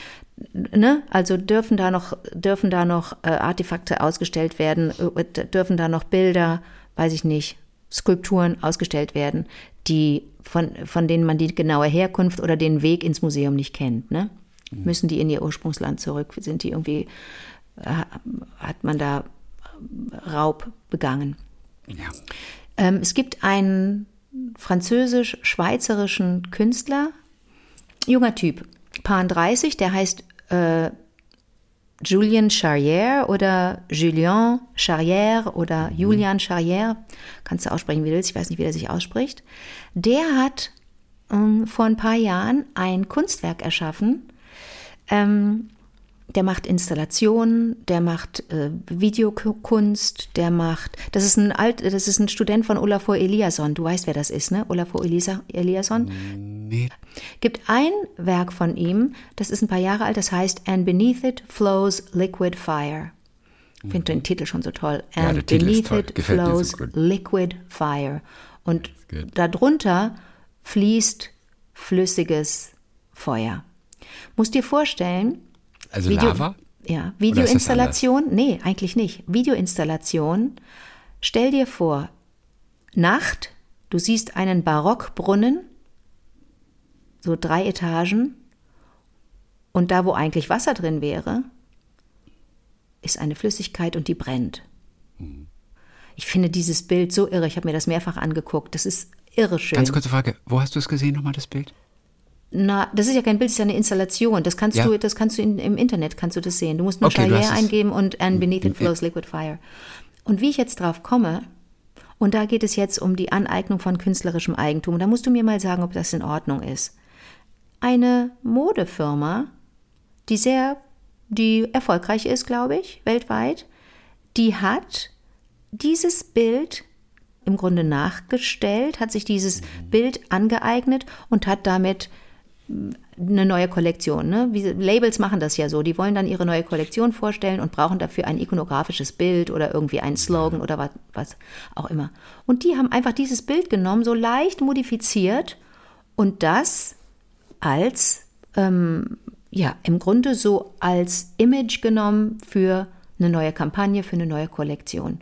Ne? Also dürfen da noch, dürfen da noch äh, Artefakte ausgestellt werden, äh, dürfen da noch Bilder, weiß ich nicht, Skulpturen ausgestellt werden, die von, von denen man die genaue Herkunft oder den Weg ins Museum nicht kennt. Ne? Mhm. Müssen die in ihr Ursprungsland zurück? Sind die irgendwie, äh, hat man da Raub begangen? Ja. Ähm, es gibt einen französisch-schweizerischen Künstler, junger Typ, Paar 30, der heißt äh, Julien Charrière oder Julien Charrière oder mhm. Julian Charrière, kannst du aussprechen, wie du willst, ich weiß nicht, wie der sich ausspricht, der hat ähm, vor ein paar Jahren ein Kunstwerk erschaffen, ähm, der macht Installationen, der macht äh, Videokunst, der macht, das ist ein alt, das ist ein Student von Olafur Eliasson. Du weißt, wer das ist, ne? Olafur Elisa, Eliasson. Nee. Gibt ein Werk von ihm, das ist ein paar Jahre alt, das heißt And Beneath It Flows Liquid Fire. Ich finde den Titel schon so toll. And ja, Beneath It Flows so Liquid Fire. Und darunter fließt flüssiges Feuer. Musst dir vorstellen, also Video, Lava? Ja, Videoinstallation? Nee, eigentlich nicht. Videoinstallation. Stell dir vor, Nacht, du siehst einen Barockbrunnen, so drei Etagen, und da, wo eigentlich Wasser drin wäre, ist eine Flüssigkeit und die brennt. Mhm. Ich finde dieses Bild so irre. Ich habe mir das mehrfach angeguckt. Das ist irre schön. Ganz kurze Frage: Wo hast du es gesehen, nochmal das Bild? Na, das ist ja kein Bild, das ist ja eine Installation. Das kannst ja. du, das kannst du in, im Internet kannst du das sehen. Du musst nur okay, Charrier eingeben und And Beneath It Flows Liquid Fire. Und wie ich jetzt drauf komme, und da geht es jetzt um die Aneignung von künstlerischem Eigentum. Da musst du mir mal sagen, ob das in Ordnung ist. Eine Modefirma, die sehr, die erfolgreich ist, glaube ich, weltweit, die hat dieses Bild im Grunde nachgestellt, hat sich dieses Bild angeeignet und hat damit eine neue Kollektion. Ne? Wie, Labels machen das ja so. Die wollen dann ihre neue Kollektion vorstellen und brauchen dafür ein ikonografisches Bild oder irgendwie einen Slogan oder was, was auch immer. Und die haben einfach dieses Bild genommen, so leicht modifiziert und das als, ähm, ja, im Grunde so als Image genommen für eine neue Kampagne, für eine neue Kollektion.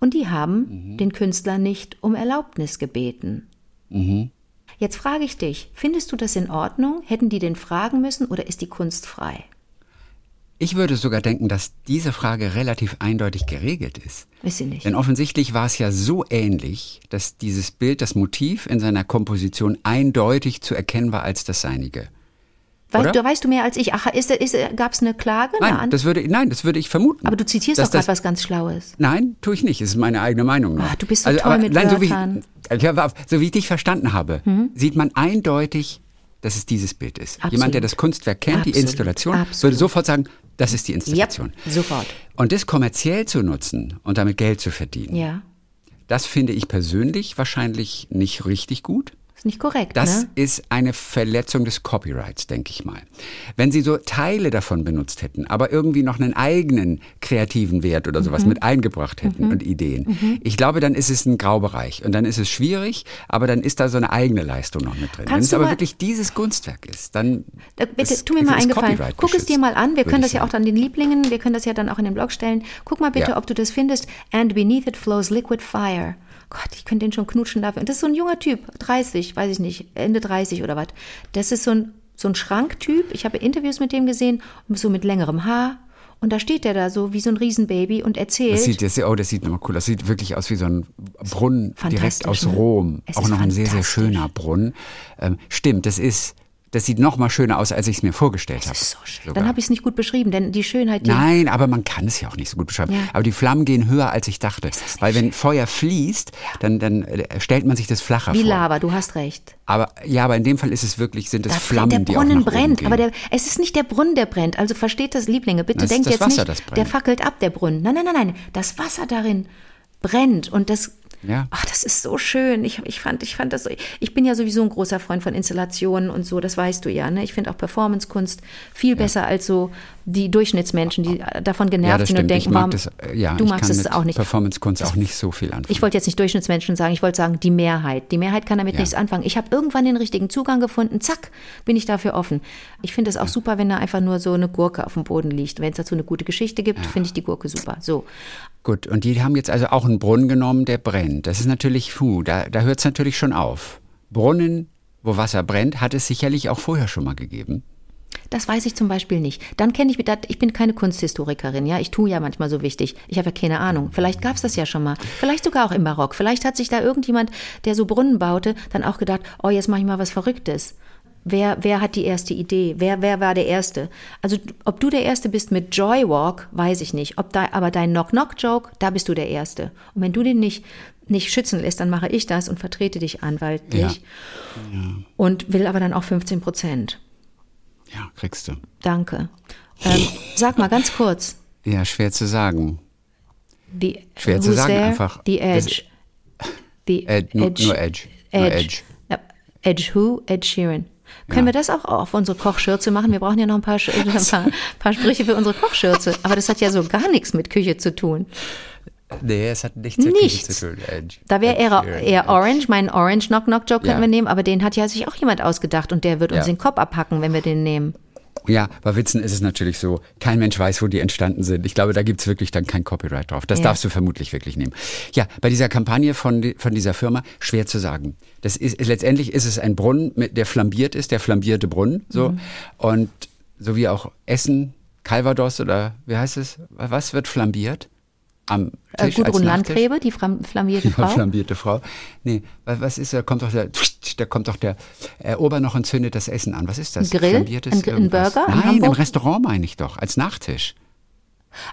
Und die haben mhm. den Künstler nicht um Erlaubnis gebeten. Mhm. Jetzt frage ich dich, findest du das in Ordnung? Hätten die den fragen müssen oder ist die Kunst frei? Ich würde sogar denken, dass diese Frage relativ eindeutig geregelt ist. Ist sie nicht. Denn offensichtlich war es ja so ähnlich, dass dieses Bild, das Motiv in seiner Komposition eindeutig zu erkennen war als das seinige. Weil, du weißt du mehr als ich. Ach, ist, ist, gab es eine Klage? Nein, eine das würde, nein, das würde ich vermuten. Aber du zitierst doch gerade was ganz Schlaues. Nein, tue ich nicht. Es ist meine eigene Meinung. Ach, du bist so also, toll mit nein, Wörtern. So wie, ich, so wie ich dich verstanden habe, mhm. sieht man eindeutig, dass es dieses Bild ist. Absolut. Jemand, der das Kunstwerk kennt, Absolut. die Installation, Absolut. würde sofort sagen, das ist die Installation. Yep, sofort. Und das kommerziell zu nutzen und damit Geld zu verdienen, ja. das finde ich persönlich wahrscheinlich nicht richtig gut nicht korrekt. Das ne? ist eine Verletzung des Copyrights, denke ich mal. Wenn Sie so Teile davon benutzt hätten, aber irgendwie noch einen eigenen kreativen Wert oder sowas mhm. mit eingebracht hätten mhm. und Ideen, mhm. ich glaube, dann ist es ein Graubereich und dann ist es schwierig, aber dann ist da so eine eigene Leistung noch mit drin. Wenn es aber wirklich dieses Kunstwerk ist, dann. Da, bitte, ist, tu mir mal eingefallen. Guck es dir mal an. Wir können das ja auch dann den Lieblingen, wir können das ja dann auch in den Blog stellen. Guck mal bitte, ja. ob du das findest. And beneath it flows liquid fire. Gott, ich könnte den schon knutschen dafür. Und das ist so ein junger Typ, 30, weiß ich nicht, Ende 30 oder was. Das ist so ein, so ein Schranktyp. Ich habe Interviews mit dem gesehen, so mit längerem Haar. Und da steht der da so wie so ein Riesenbaby und erzählt. Das sieht, das, oh, das sieht nochmal cool. Das sieht wirklich aus wie so ein Brunnen direkt aus Rom. Ne? Auch noch ein sehr, sehr schöner Brunnen. Ähm, stimmt, das ist das sieht noch mal schöner aus, als ich es mir vorgestellt habe. So schön. Dann habe ich es nicht gut beschrieben, denn die Schönheit. Die Nein, aber man kann es ja auch nicht so gut beschreiben. Ja. Aber die Flammen gehen höher, als ich dachte. Weil wenn Feuer fließt, dann, dann äh, stellt man sich das flacher Wie vor. Wie Lava, du hast recht. Aber ja, aber in dem Fall ist es wirklich, sind es Flammen, der Brunnen die auch nach brennt, gehen. aber der, es ist nicht der Brunnen, der brennt. Also versteht das, Lieblinge. Bitte das denkt jetzt Wasser, nicht, der fackelt ab, der Brunnen. Nein, nein, nein, nein. Das Wasser darin brennt und das Ja. Ach, das ist so schön. Ich, ich, fand, ich fand das so. Ich bin ja sowieso ein großer Freund von Installationen und so, das weißt du ja. Ne? Ich finde auch Performancekunst viel besser als so die Durchschnittsmenschen, die davon Ja, genervt das sind und denken, mag das, äh, ja, du ich magst es auch nicht. Performance-Kunst auch nicht so viel anfangen. Ich wollte jetzt nicht Durchschnittsmenschen sagen, ich wollte sagen, die Mehrheit. Die Mehrheit kann damit Ja. nichts anfangen. Ich habe irgendwann den richtigen Zugang gefunden, zack, bin ich dafür offen. Ich finde es auch super, wenn da einfach nur so eine Gurke auf dem Boden liegt. Wenn es dazu eine gute Geschichte gibt, finde ich die Gurke super. So. Gut, und die haben jetzt also auch einen Brunnen genommen, der brennt. Das ist natürlich, puh, da, da hört es natürlich schon auf. Brunnen, wo Wasser brennt, hat es sicherlich auch vorher schon mal gegeben. Das weiß ich zum Beispiel nicht. Dann kenne ich, mit- ich bin keine Kunsthistorikerin, ja. Ich tue ja manchmal so wichtig. Ich habe ja keine Ahnung. Vielleicht gab es das ja schon mal. Vielleicht sogar auch im Barock. Vielleicht hat sich da irgendjemand, der so Brunnen baute, dann auch gedacht, oh, jetzt mache ich mal was Verrücktes. Wer, wer hat die erste Idee? Wer, wer war der Erste? Also, ob du der Erste bist mit Joy Walk, weiß ich nicht. Ob da, aber dein Knock-Knock-Joke, da bist du der Erste. Und wenn du den nicht, nicht schützen lässt, dann mache ich das und vertrete dich anwaltlich. Und will aber dann auch 15 Prozent. Ja, kriegst du. Danke. Ähm, sag mal ganz kurz. Ja, schwer zu sagen. The, Schwer zu sagen, there? einfach. The Edge. The Ed, nur, nur Edge. Nur Edge. Ja, Edge who? Ed Sheeran. Können wir das auch auf unsere Kochschürze machen? Wir brauchen ja noch ein paar, ein paar, paar Sprüche für unsere Kochschürze. Aber das hat ja so gar nichts mit Küche zu tun. Nee, es hat nichts mit Küche Nichts. zu tun. Edge. Da wäre eher, eher. Orange, meinen Orange Knock Knock Joke könnten Ja. wir nehmen, aber den hat ja sich auch jemand ausgedacht und der wird uns Ja. den Kopf abhacken, wenn wir den nehmen. Ja, bei Witzen ist es natürlich so, kein Mensch weiß, wo die entstanden sind. Ich glaube, da gibt's wirklich dann kein Copyright drauf. Das Ja. darfst du vermutlich wirklich nehmen. Ja, bei dieser Kampagne von, von dieser Firma, schwer zu sagen. Das ist, letztendlich ist es ein Brunnen, der flambiert ist, der flambierte Brunnen. So. Mhm. Und so wie auch Essen, Calvados oder wie heißt es? Was wird flambiert? Am Äh, Tisch Gudrun als Nachtisch? Landgräbe, die flam- flambierte Die Frau. flambierte Frau. Nee, was, was ist, da kommt doch der, da kommt doch der äh, Ober noch und zündet das Essen an. Was ist das? Ein Grill? Flambiertes Ein ein? Burger in Nein, im? Restaurant meine ich doch, als Nachtisch.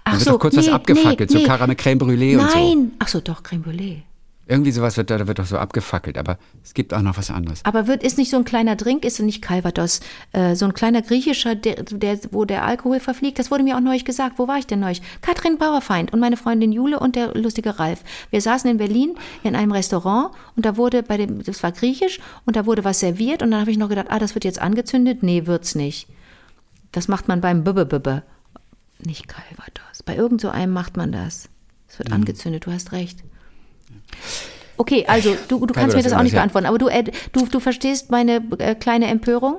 Ach Da wird so, doch kurz was nee, abgefackelt, nee, so. Karamell Creme Brûlée und so. Nein, ach so, doch, Creme Brûlée. Irgendwie sowas wird da, da wird doch so abgefackelt, aber es gibt auch noch was anderes. Aber wird, ist nicht so ein kleiner Drink, ist nicht Calvados, äh, so ein kleiner griechischer, der, der, wo der Alkohol verfliegt? Das wurde mir auch neulich gesagt. Wo war ich denn neulich? Katrin Bauerfeind und meine Freundin Jule und der lustige Ralf. Wir saßen in Berlin in einem Restaurant und da wurde bei dem, das war griechisch und da wurde was serviert und dann habe ich noch gedacht, ah, das wird jetzt angezündet. Nee, wird's nicht. Das macht man beim Bibbe Nicht Calvados. Bei irgend so einem macht man das. Es Mhm. wird angezündet, du hast recht. Okay, also du, du kannst mir das auch nicht beantworten, aber du, Ed, du, du verstehst meine äh, kleine Empörung?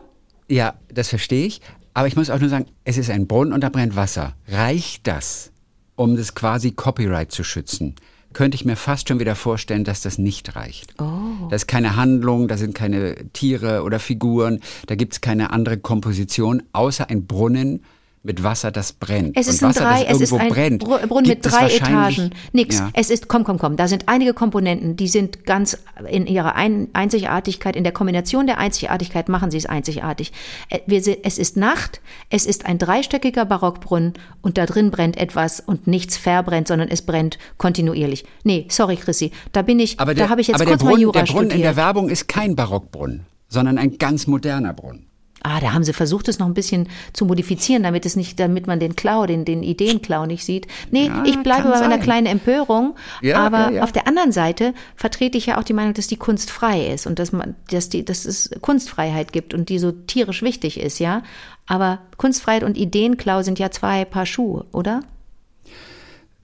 Ja, das verstehe ich, aber ich muss auch nur sagen, es ist ein Brunnen und da brennt Wasser. Reicht das, um das quasi Copyright zu schützen? Könnte ich mir fast schon wieder vorstellen, dass das nicht reicht. Oh. Da ist keine Handlung, da sind keine Tiere oder Figuren, da gibt es keine andere Komposition, außer ein Brunnen mit Wasser, das brennt. Es ist und ein Wasser, drei, das es ist irgendwo ein brennt, Bru- Brunnen mit drei Etagen. Nix. Ja. Es ist, komm, komm, komm. Da sind einige Komponenten, die sind ganz in ihrer ein Einzigartigkeit, in der Kombination der Einzigartigkeit machen sie es einzigartig. Äh, es ist Nacht, es ist ein dreistöckiger Barockbrunnen und da drin brennt etwas und nichts verbrennt, sondern es brennt kontinuierlich. Nee, sorry, Chrissy, da bin ich, Aber da der, habe ich jetzt kurz mal Brunnen, Jura der Brunnen in der studiert. Werbung ist kein Barockbrunnen, sondern ein ganz moderner Brunnen. Ah, da haben sie versucht, es noch ein bisschen zu modifizieren, damit es nicht, damit man den Klau, den, den Ideenklau nicht sieht. Nee, Ja, ich bleibe bei meiner sein. kleinen Empörung. Ja, aber ja, auf der anderen Seite vertrete ich ja auch die Meinung, dass die Kunst frei ist und dass man, dass die, dass es Kunstfreiheit gibt und die so tierisch wichtig ist, ja. Aber Kunstfreiheit und Ideenklau sind ja zwei Paar Schuhe, oder?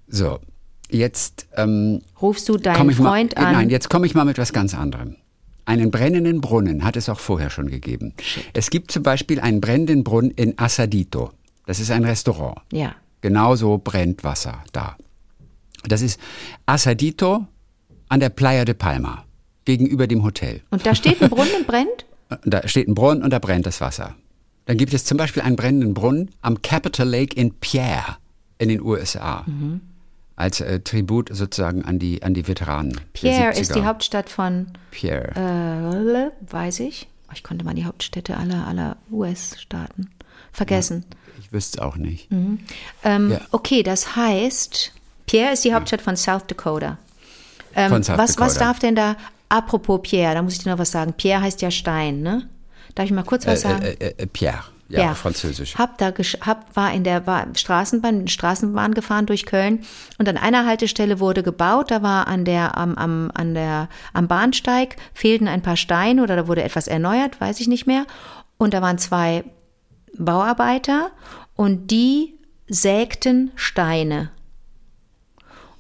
So, jetzt ähm, Rufst du deinen Freund mal, an? Nein, jetzt komme ich mal mit was ganz anderem. Einen brennenden Brunnen hat es auch vorher schon gegeben. Es gibt zum Beispiel einen brennenden Brunnen in Assadito. Das ist ein Restaurant. ja. Genauso brennt Wasser da. Das ist Assadito an der Playa de Palma, gegenüber dem Hotel. Und da steht ein Brunnen und brennt? Da steht ein Brunnen und da brennt das Wasser. Dann gibt es zum Beispiel einen brennenden Brunnen am Capitol Lake in Pierre in den USA. Mhm. Als äh, Tribut sozusagen an die, an die Veteranen. Pierre ist 70er. die Hauptstadt von, Pierre. äh, weiß ich. Oh, Ich konnte mal die Hauptstädte aller, aller US-Staaten vergessen. Ich wüsste es auch nicht. Ähm, Ja. Okay, das heißt, Pierre ist die Hauptstadt von South Dakota. Ähm, Von South was, was Dakota. darf denn da, apropos Pierre, da muss ich dir noch was sagen. Pierre heißt ja Stein, ne? Darf ich mal kurz was sagen? Äh, äh, äh, Pierre. Ja, französisch. Hab da hab, war in der war Straßenbahn, Straßenbahn gefahren durch Köln und an einer Haltestelle wurde gebaut. Da war an der am, am, an der am Bahnsteig fehlten ein paar Steine oder da wurde etwas erneuert, weiß ich nicht mehr. Und da waren zwei Bauarbeiter und die sägten Steine.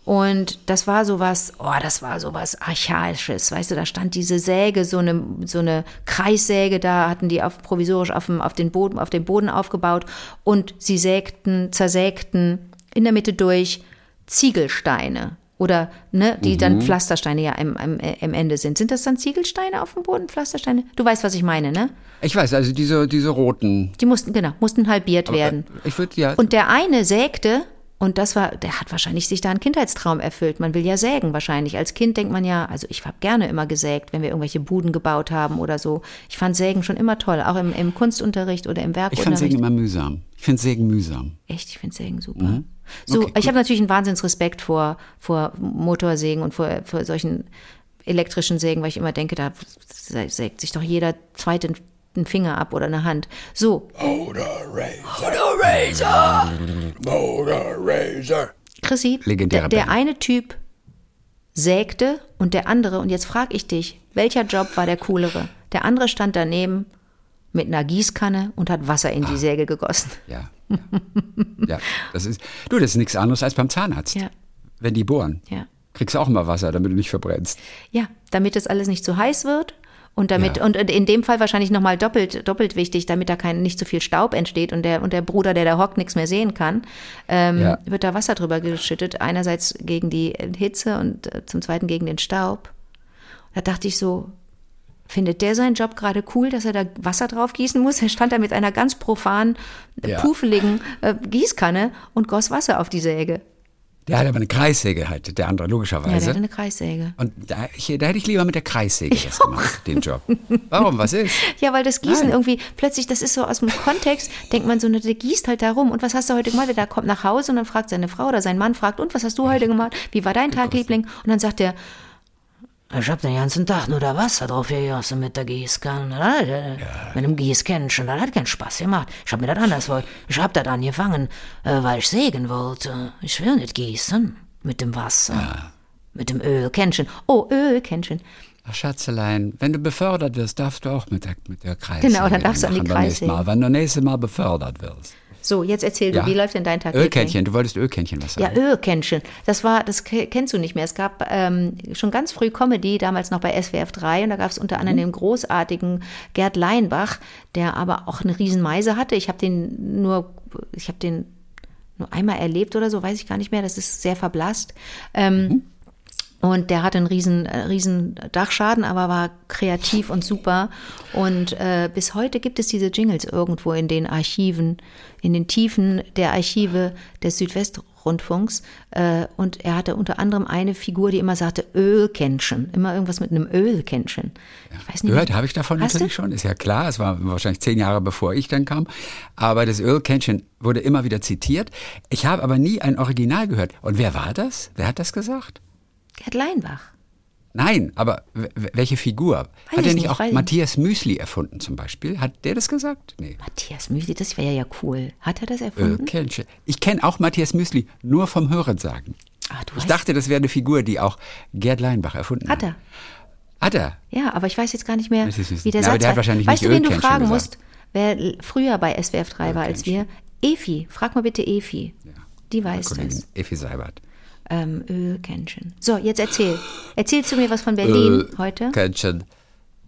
Und das war sowas, oh, das war sowas Archaisches, weißt du, da stand diese Säge, so eine, so eine Kreissäge, da hatten die auf, provisorisch auf dem, auf, den Boden, auf dem Boden aufgebaut und sie sägten, zersägten in der Mitte durch Ziegelsteine oder, ne, die dann Pflastersteine ja im, im, im Ende sind. Sind das dann Ziegelsteine auf dem Boden, Pflastersteine? Du weißt, was ich meine, ne? Ich weiß, also diese, diese roten. Die mussten, genau, mussten halbiert werden. Ich würde ja. Und der eine sägte, und das war, der hat wahrscheinlich sich da einen Kindheitstraum erfüllt. Man will ja sägen wahrscheinlich. Als Kind denkt man ja, also ich habe gerne immer gesägt, wenn wir irgendwelche Buden gebaut haben oder so. Ich fand Sägen schon immer toll, auch im, im Kunstunterricht oder im ich fand Werkunterricht. Sägen immer mühsam. Ich finde Sägen mühsam. Echt, ich finde Sägen super. So, Okay, ich habe natürlich einen Wahnsinnsrespekt vor, vor Motorsägen und vor, vor solchen elektrischen Sägen, weil ich immer denke, da sägt sich doch jeder zweite einen Finger ab oder eine Hand. So, Motor Razor. Chrissy, Legendäre der, der Band. eine Typ sägte und der andere, und jetzt frage ich dich, welcher Job war der coolere? Der andere stand daneben mit einer Gießkanne und hat Wasser in die Ah. Säge gegossen. Ja. Ja. ja. Das ist. Du, das ist nichts anderes als beim Zahnarzt. Ja. Wenn die bohren. Ja. Kriegst du auch mal Wasser, damit du nicht verbrennst. Ja, damit das alles nicht zu heiß wird und damit Ja. und in dem Fall wahrscheinlich noch mal doppelt doppelt wichtig, damit da kein nicht zu viel Staub entsteht und der und der Bruder, der da hockt, nichts mehr sehen kann, ähm, Ja. wird da Wasser drüber geschüttet. Einerseits gegen die Hitze und äh, zum zweiten gegen den Staub. Da dachte ich so, findet der seinen Job gerade cool, dass er da Wasser drauf gießen muss? Er stand da mit einer ganz profanen, Ja. pufeligen äh, Gießkanne und goss Wasser auf die Säge. Der hat aber eine Kreissäge halt, der andere Ja, der logischerweise. hatte eine Kreissäge. und da, ich, da hätte ich lieber mit der Kreissäge das gemacht, den Job. Warum? Was ist? Ja, weil das Gießen Nein. irgendwie plötzlich, das ist so aus dem Kontext, denkt man so, ne, der gießt halt da rum. Und was hast du heute gemacht? Der kommt nach Hause und dann fragt seine Frau oder sein Mann fragt, und was hast du heute gemacht? Wie war dein Tag, Liebling? Und dann sagt er, Ich hab den ganzen Tag nur da Wasser drauf gegossen mit der Gießkanne. Hat, äh, Mit dem Gießkännchen. Das hat keinen Spaß gemacht. Ich hab mir das anders wollt. Ich hab das angefangen, äh, weil ich sägen wollte. Ich will nicht gießen mit dem Wasser. Mit dem Ölkännchen. oh, Ölkännchen. Ach, Schatzelein, wenn du befördert wirst, darfst du auch mit der, mit der Kreissäge Genau, dann darfst du an die Kreissäge. Mal, wenn du nächstes Mal befördert wirst. So, jetzt erzähl du, Ja. wie läuft denn dein Tag? Ölkännchen, du wolltest Ölkännchen was Ja, sagen. Ölkännchen. Das war, das ke- kennst du nicht mehr. Es gab ähm, schon ganz früh Comedy, damals noch bei SWF 3 und da gab es unter anderem den großartigen Gerd Leinbach, der aber auch eine Riesenmeise hatte. Ich habe den nur, ich habe den nur einmal erlebt oder so, weiß ich gar nicht mehr. Das ist sehr verblasst. Ähm, Und der hatte einen riesen, äh, riesen Dachschaden, aber war kreativ und super. Und äh, bis heute gibt es diese Jingles irgendwo in den Archiven, in den Tiefen der Archive des Südwestrundfunks. Äh, und er hatte unter anderem eine Figur, die immer sagte Ölkännchen. Immer irgendwas mit einem Ölkännchen. Ich weiß nicht. Gehört habe ich davon Hast natürlich du? schon, ist ja klar. Es war wahrscheinlich zehn Jahre bevor ich dann kam. Aber das Ölkännchen wurde immer wieder zitiert. Ich habe aber nie ein Original gehört. Und wer war das? Wer hat das gesagt? Gerd Leinbach. Nein, aber welche Figur? hat ich er nicht nicht, auch weiß Matthias Müsli erfunden zum Beispiel? Hat der das gesagt? Nee. Matthias Müsli, das wäre ja cool. Hat er das erfunden? Ölkännchen. Ich kenne auch Matthias Müsli nur vom Hörensagen. Ah, du Ich dachte, das wäre eine Figur, die auch Gerd Leinbach erfunden hat. Hat er. Hat er? Ja, aber ich weiß jetzt gar nicht mehr, wie der Ja, aber Satz der hat wahrscheinlich Weißt nicht du, wen du fragen musst, wer früher bei SWF 3 war als wir? Efi. Frag mal bitte Efi. Die weiß das. Effi Seibert. Ähm, Ölkännchen. So, jetzt erzähl. Erzählst du mir was von Berlin Äh, heute? Kännchen.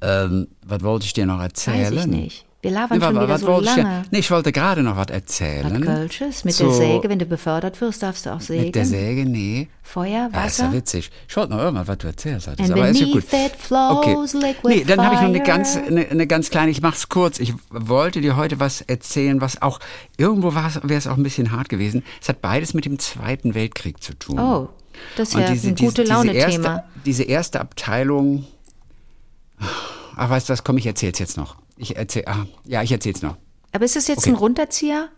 Ähm, was wollte ich dir noch erzählen? Weiß ich nicht. Wir labern schon wieder was so wollte ich lange. Nee, ich wollte gerade noch was Was erzählen. Kölsches? Mit So, der Säge, wenn du befördert wirst, darfst du auch sägen. Mit der Säge, nee. Feuer, Ja, ist ja Wasser. witzig. Ich wollte noch irgendwas, was du erzählt hattest. And aber ist ja gut. liquid Nee, dann habe ich noch eine ganz, eine, eine ganz kleine, ich mach's kurz. Ich wollte dir heute was erzählen, was auch, irgendwo wäre es auch ein bisschen hart gewesen. Es hat beides mit dem Zweiten Weltkrieg zu tun. Oh, das diese, ein diese, gute diese, Laune-Thema. erste, diese erste Abteilung, ach, weißt du was, komm, ich erzähl's jetzt noch. Ich erzähl, ah, ja, ich erzähl's noch. Aber ist das jetzt Okay. ein Runterzieher?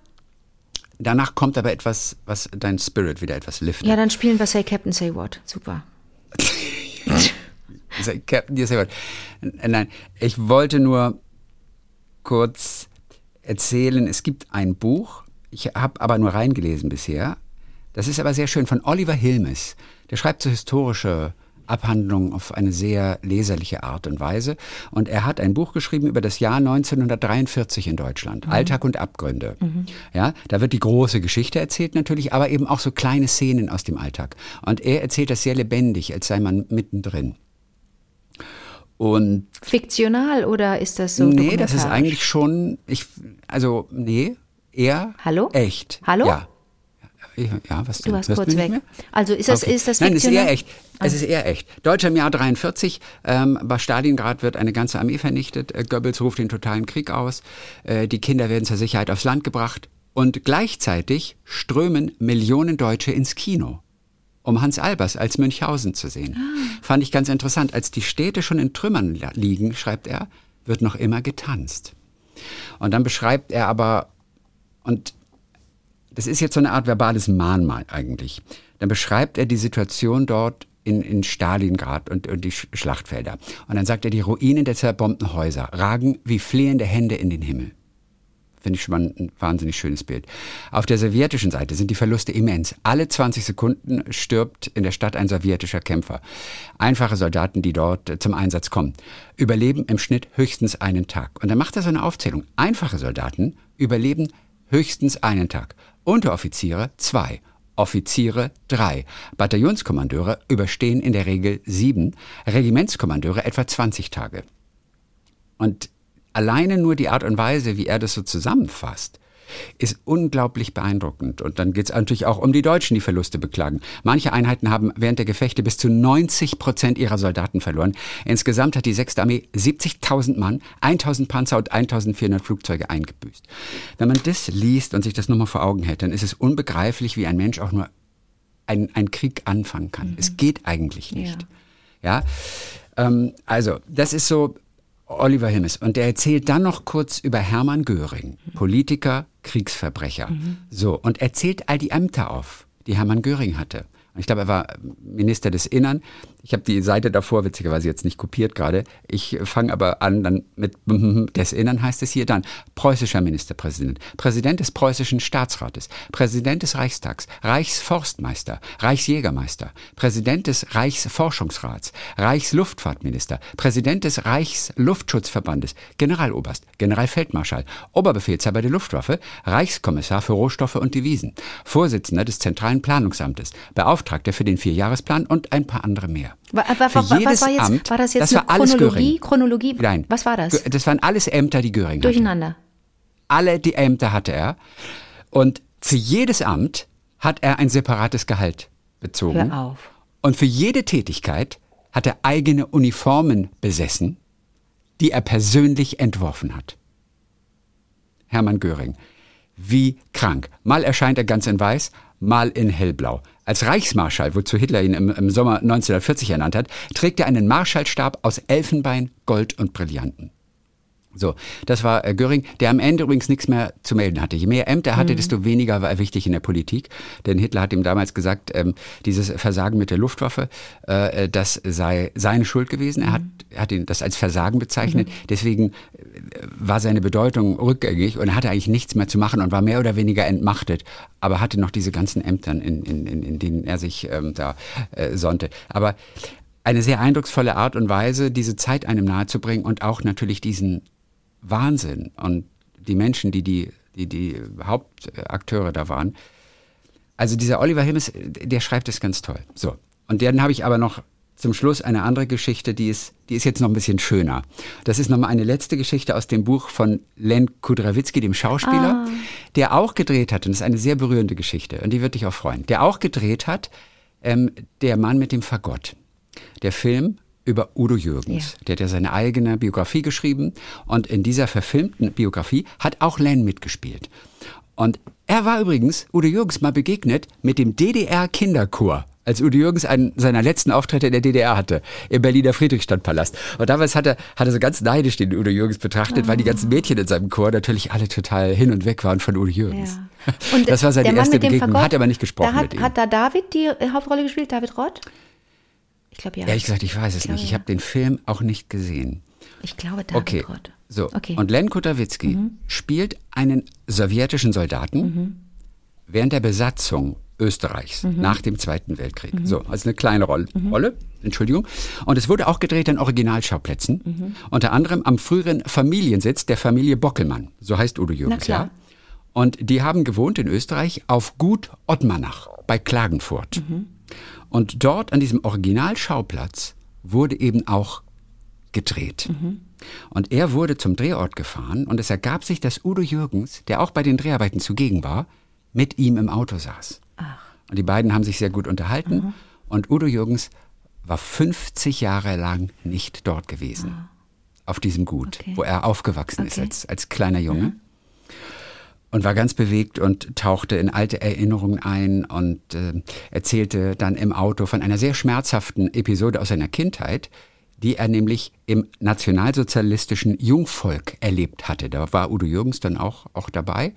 Danach kommt aber etwas, was dein Spirit wieder etwas liftet. Ja, dann spielen wir Say Captain, Say What. Super. Say, Captain, say what. Nein, ich wollte nur kurz erzählen, es gibt ein Buch, ich habe aber nur reingelesen bisher. Das ist aber sehr schön von Oliver Hilmes. Der schreibt so historische Abhandlungen auf eine sehr leserliche Art und Weise. Und er hat ein Buch geschrieben über das Jahr 1943 in Deutschland, mhm. Alltag und Abgründe. Mhm. Ja, da wird die große Geschichte erzählt natürlich, aber eben auch so kleine Szenen aus dem Alltag. Und er erzählt das sehr lebendig, als sei man mittendrin. Und Fiktional oder ist das so? Nee, das ist eigentlich schon, ich, also nee, eher Hallo? echt. Hallo? Ja. Ja, was Du denn? warst Hörst kurz weg. Also ist das, Okay. ist das Nein, es ist eher echt. Es ist eher echt. Deutscher im Jahr 43. Ähm, bei Stalingrad wird eine ganze Armee vernichtet. Äh, Goebbels ruft den totalen Krieg aus. Äh, die Kinder werden zur Sicherheit aufs Land gebracht. Und gleichzeitig strömen Millionen Deutsche ins Kino, um Hans Albers als Münchhausen zu sehen. Fand ich ganz interessant. Als die Städte schon in Trümmern liegen, schreibt er, wird noch immer getanzt. Und dann beschreibt er aber, und das ist jetzt so eine Art verbales Mahnmal eigentlich. Dann beschreibt er die Situation dort in, in Stalingrad und, und die Sch- Schlachtfelder. Und dann sagt er, die Ruinen der zerbombten Häuser ragen wie flehende Hände in den Himmel. Finde ich schon mal ein wahnsinnig schönes Bild. Auf der sowjetischen Seite sind die Verluste immens. Alle 20 Sekunden stirbt in der Stadt ein sowjetischer Kämpfer. Einfache Soldaten, die dort äh, zum Einsatz kommen, überleben im Schnitt höchstens einen Tag. Und dann macht er so eine Aufzählung. Einfache Soldaten überleben höchstens einen Tag. Unteroffiziere zwei. Offiziere drei. Bataillonskommandeure überstehen in der Regel sieben. Regimentskommandeure etwa 20 Tage. Und alleine nur die Art und Weise, wie er das so zusammenfasst, ist unglaublich beeindruckend. Und dann geht es natürlich auch um die Deutschen, die Verluste beklagen. Manche Einheiten haben während der Gefechte bis zu 90 Prozent ihrer Soldaten verloren. Insgesamt hat die 6. Armee 70.000 Mann, 1.000 Panzer und 1.400 Flugzeuge eingebüßt. Wenn man das liest und sich das nochmal vor Augen hält, dann ist es unbegreiflich, wie ein Mensch auch nur einen, Krieg anfangen kann. Es geht eigentlich nicht. Ja, ähm, also das ist so Oliver Hilmes. Und der erzählt dann noch kurz über Hermann Göring, Politiker, Kriegsverbrecher. So, und erzählt all die Ämter auf, die Hermann Göring hatte. Und Ich glaube, er war Minister des Innern. Ich habe die Seite davor witzigerweise jetzt nicht kopiert gerade. Ich fange aber an dann mit des Innern heißt es hier dann preußischer Ministerpräsident, Präsident des preußischen Staatsrates, Präsident des Reichstags, Reichsforstmeister, Reichsjägermeister, Präsident des Reichsforschungsrats, Reichsluftfahrtminister, Präsident des Reichsluftschutzverbandes, Generaloberst, Generalfeldmarschall, Oberbefehlshaber der Luftwaffe, Reichskommissar für Rohstoffe und Devisen, Vorsitzender des Zentralen Planungsamtes, Beauftragter für den Vierjahresplan und ein paar andere mehr. Wa- wa- Für wa- was jedes war jetzt- Amt, war das jetzt das war eine alles Chronologie? Göring. Chronologie? Nein. Was war das? Das waren alles Ämter, die Göring hatte. Durcheinander. Alle die Ämter hatte er. Und für jedes Amt hat er ein separates Gehalt bezogen. Hör auf. Und für jede Tätigkeit hat er eigene Uniformen besessen, die er persönlich entworfen hat. Hermann Göring. Wie krank. Mal erscheint er ganz in weiß, mal in hellblau. Als Reichsmarschall, wozu Hitler ihn im, im Sommer 1940 ernannt hat, trägt er einen Marschallstab aus Elfenbein, Gold und Brillanten. So, das war äh, Göring, der am Ende übrigens nichts mehr zu melden hatte. Je mehr Ämter er hatte, desto weniger war er wichtig in der Politik. Denn Hitler hat ihm damals gesagt, ähm, dieses Versagen mit der Luftwaffe, äh, das sei seine Schuld gewesen. Er hat, er hat ihn das als Versagen bezeichnet. Deswegen äh, war seine Bedeutung rückgängig und er hatte eigentlich nichts mehr zu machen und war mehr oder weniger entmachtet, aber hatte noch diese ganzen Ämtern, in, in, in, in denen er sich ähm, da äh, sonnte. Aber eine sehr eindrucksvolle Art und Weise, diese Zeit einem nahezubringen und auch natürlich diesen Wahnsinn und die Menschen, die die, die, die Hauptakteure da waren. Also dieser Oliver Hilmes, der schreibt es ganz toll. So. Und dann habe ich aber noch zum Schluss eine andere Geschichte, die ist, die ist jetzt noch ein bisschen schöner. Das ist nochmal eine letzte Geschichte aus dem Buch von Len Kudrawitzki, dem Schauspieler, der auch gedreht hat, und das ist eine sehr berührende Geschichte, und die wird dich auch freuen, der auch gedreht hat, ähm, Der Mann mit dem Fagott. Der Film über Udo Jürgens. Der hat ja seine eigene Biografie geschrieben und in dieser verfilmten Biografie hat auch Len mitgespielt. Und er war übrigens Udo Jürgens mal begegnet mit dem DDR-Kinderchor. Als Udo Jürgens einen seiner letzten Auftritte in der DDR hatte, im Berliner Friedrichstadtpalast. Und damals hat er, hat er so ganz neidisch den Udo Jürgens betrachtet, weil die ganzen Mädchen in seinem Chor natürlich alle total hin und weg waren von Udo Jürgens. Ja. Und das war seine erste Begegnung, Fagott, hat aber nicht gesprochen da hat, mit ihm. Hat da David die äh, Hauptrolle gespielt, David Roth? Ich glaube ja. Ehrlich gesagt, ich weiß es nicht. Ich habe den Film auch nicht gesehen. Ich glaube Okay. Davikrott. So. Okay. Und Len Kutawitzki spielt einen sowjetischen Soldaten während der Besatzung Österreichs nach dem Zweiten Weltkrieg. So, also eine kleine Rolle, Rolle, Entschuldigung. Und es wurde auch gedreht an Originalschauplätzen, unter anderem am früheren Familiensitz der Familie Bockelmann. So heißt Udo Jürgens, ja. Und die haben gewohnt in Österreich auf Gut Ottmannach bei Klagenfurt. Und dort an diesem Originalschauplatz wurde eben auch gedreht. Und er wurde zum Drehort gefahren und es ergab sich, dass Udo Jürgens, der auch bei den Dreharbeiten zugegen war, mit ihm im Auto saß. Und die beiden haben sich sehr gut unterhalten und Udo Jürgens war 50 Jahre lang nicht dort gewesen. Auf diesem Gut, Okay. wo er aufgewachsen ist Okay. als, als kleiner Junge. Und war ganz bewegt und tauchte in alte Erinnerungen ein und äh, erzählte dann im Auto von einer sehr schmerzhaften Episode aus seiner Kindheit, die er nämlich im nationalsozialistischen Jungvolk erlebt hatte. Da war Udo Jürgens dann auch, auch dabei.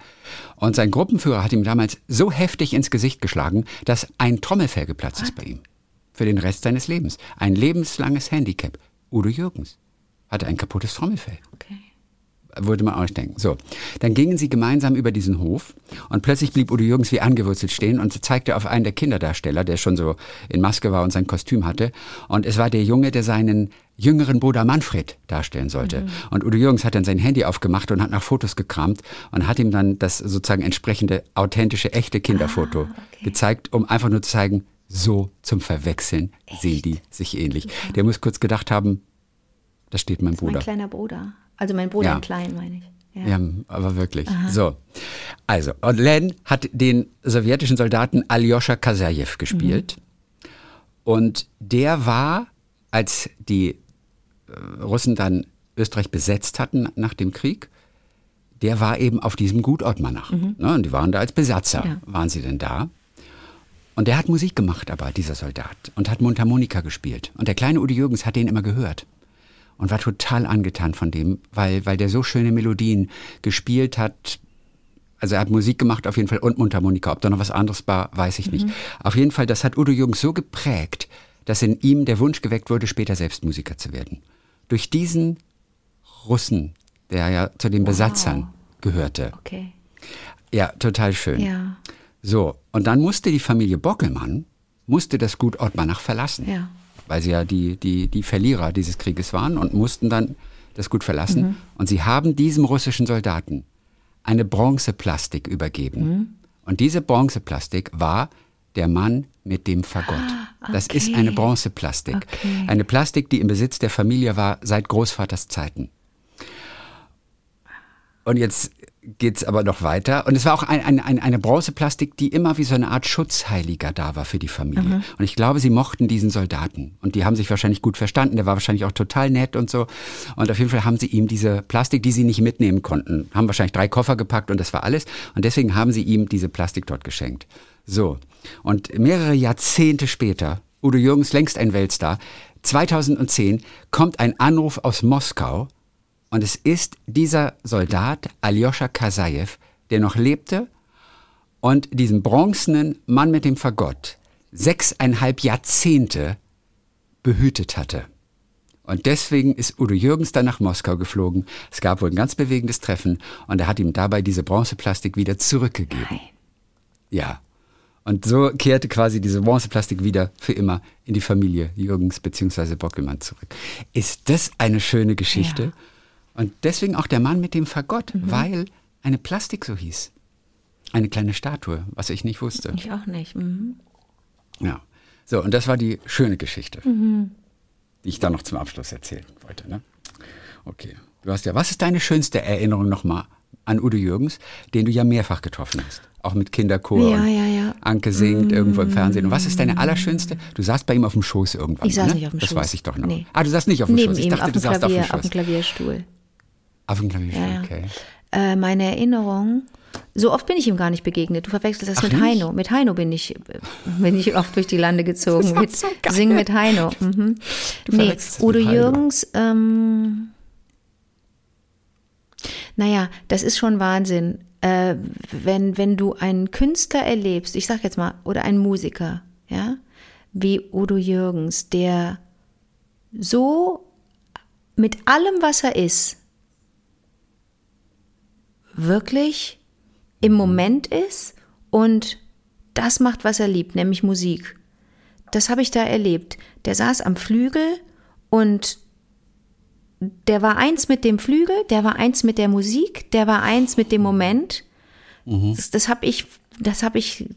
Und sein Gruppenführer hat ihm damals so heftig ins Gesicht geschlagen, dass ein Trommelfell geplatzt ist bei ihm. Für den Rest seines Lebens. Ein lebenslanges Handicap. Udo Jürgens hatte ein kaputtes Trommelfell Okay. Würde man auch nicht denken. So, dann gingen sie gemeinsam über diesen Hof und plötzlich blieb Udo Jürgens wie angewurzelt stehen und zeigte auf einen der Kinderdarsteller, der schon so in Maske war und sein Kostüm hatte. Und es war der Junge, der seinen jüngeren Bruder Manfred darstellen sollte. Und Udo Jürgens hat dann sein Handy aufgemacht und hat nach Fotos gekramt und hat ihm dann das sozusagen entsprechende authentische, echte Kinderfoto gezeigt, um einfach nur zu zeigen, so zum Verwechseln sehen die sich ähnlich. Der muss kurz gedacht haben, da steht mein Bruder. Mein kleiner Bruder. Also mein Bruder Ja. in klein, meine ich. Ja. Ja, aber wirklich. So. Also, und Len hat den sowjetischen Soldaten Aljoscha Kasajew gespielt. Und der war, als die äh, Russen dann Österreich besetzt hatten nach dem Krieg, der war eben auf diesem Gut Ottmannach. Ne, und die waren da als Besatzer, Ja. waren sie denn da. Und der hat Musik gemacht, aber dieser Soldat, und hat Mundharmonika gespielt. Und der kleine Udo Jürgens hat den immer gehört und war total angetan von dem, weil, weil der so schöne Melodien gespielt hat. Also er hat Musik gemacht auf jeden Fall und Mundharmonika. Ob da noch was anderes war, weiß ich nicht. Auf jeden Fall, das hat Udo Jürgens so geprägt, dass in ihm der Wunsch geweckt wurde, später selbst Musiker zu werden. Durch diesen Russen, der ja zu den Besatzern gehörte. Okay. Ja, total schön. Ja. So, und dann musste die Familie Bockelmann, musste das Gut Ottmannach verlassen. Ja. Weil sie ja die, die, die Verlierer dieses Krieges waren und mussten dann das Gut verlassen. Mhm. Und sie haben diesem russischen Soldaten eine Bronzeplastik übergeben. Mhm. Und diese Bronzeplastik war der Mann mit dem Fagott. Das ist Ah, okay. eine Bronzeplastik. Okay. Eine Plastik, die im Besitz der Familie war seit Großvaters Zeiten. Und jetzt geht's aber noch weiter. Und es war auch ein, ein, ein, eine Bronzeplastik, die immer wie so eine Art Schutzheiliger da war für die Familie. Und ich glaube, sie mochten diesen Soldaten. Und die haben sich wahrscheinlich gut verstanden. Der war wahrscheinlich auch total nett und so. Und auf jeden Fall haben sie ihm diese Plastik, die sie nicht mitnehmen konnten, haben wahrscheinlich drei Koffer gepackt und das war alles. Und deswegen haben sie ihm diese Plastik dort geschenkt. So. Und mehrere Jahrzehnte später, Udo Jürgens längst ein Weltstar, 2010 kommt ein Anruf aus Moskau und es ist dieser Soldat, Aljoscha Kasajew, der noch lebte und diesen bronzenen Mann mit dem Fagott sechseinhalb Jahrzehnte behütet hatte. Und deswegen ist Udo Jürgens dann nach Moskau geflogen. Es gab wohl ein ganz bewegendes Treffen und er hat ihm dabei diese Bronzeplastik wieder zurückgegeben. Ja. Und so kehrte quasi diese Bronzeplastik wieder für immer in die Familie Jürgens bzw. Bockelmann zurück. Ist das eine schöne Geschichte? Und deswegen auch der Mann mit dem Fagott, weil eine Plastik so hieß. Eine kleine Statue, was ich nicht wusste. Ich auch nicht. Mhm. Ja. So, und das war die schöne Geschichte, die ich dann noch zum Abschluss erzählen wollte. Ne? Okay. Du hast ja, was ist deine schönste Erinnerung nochmal an Udo Jürgens, den du ja mehrfach getroffen hast? Auch mit Kinderchor. Ja, und ja, ja. Anke singt irgendwo im Fernsehen. Und was ist deine allerschönste? Du saßt bei ihm auf dem Schoß irgendwann. Ich saß ne? nicht auf dem das Schoß. Das weiß ich doch noch. Nee. Ah, du saßt nicht auf dem Neben Schoß. Ich ihm dachte, du dem, saßt Klavier, auf dem Schoß. Auf dem Klavierstuhl, Ja, ja. okay. Äh, meine Erinnerung, so oft bin ich ihm gar nicht begegnet. Du verwechselst das Ach, mit nicht? Heino. Mit Heino bin ich, bin ich oft durch die Lande gezogen. mit so. Singen mit Heino. Mhm. Du Nee, Udo. Jürgens, ähm, naja, das ist schon Wahnsinn. Äh, wenn, wenn du einen Künstler erlebst, ich sag jetzt mal, oder einen Musiker, ja, wie Udo Jürgens, der so mit allem, was er ist, wirklich im Moment ist und das macht, was er liebt, nämlich Musik. Das habe ich da erlebt. Der saß am Flügel und der war eins mit dem Flügel, der war eins mit der Musik, der war eins mit dem Moment. Das, das habe ich, das habe ich,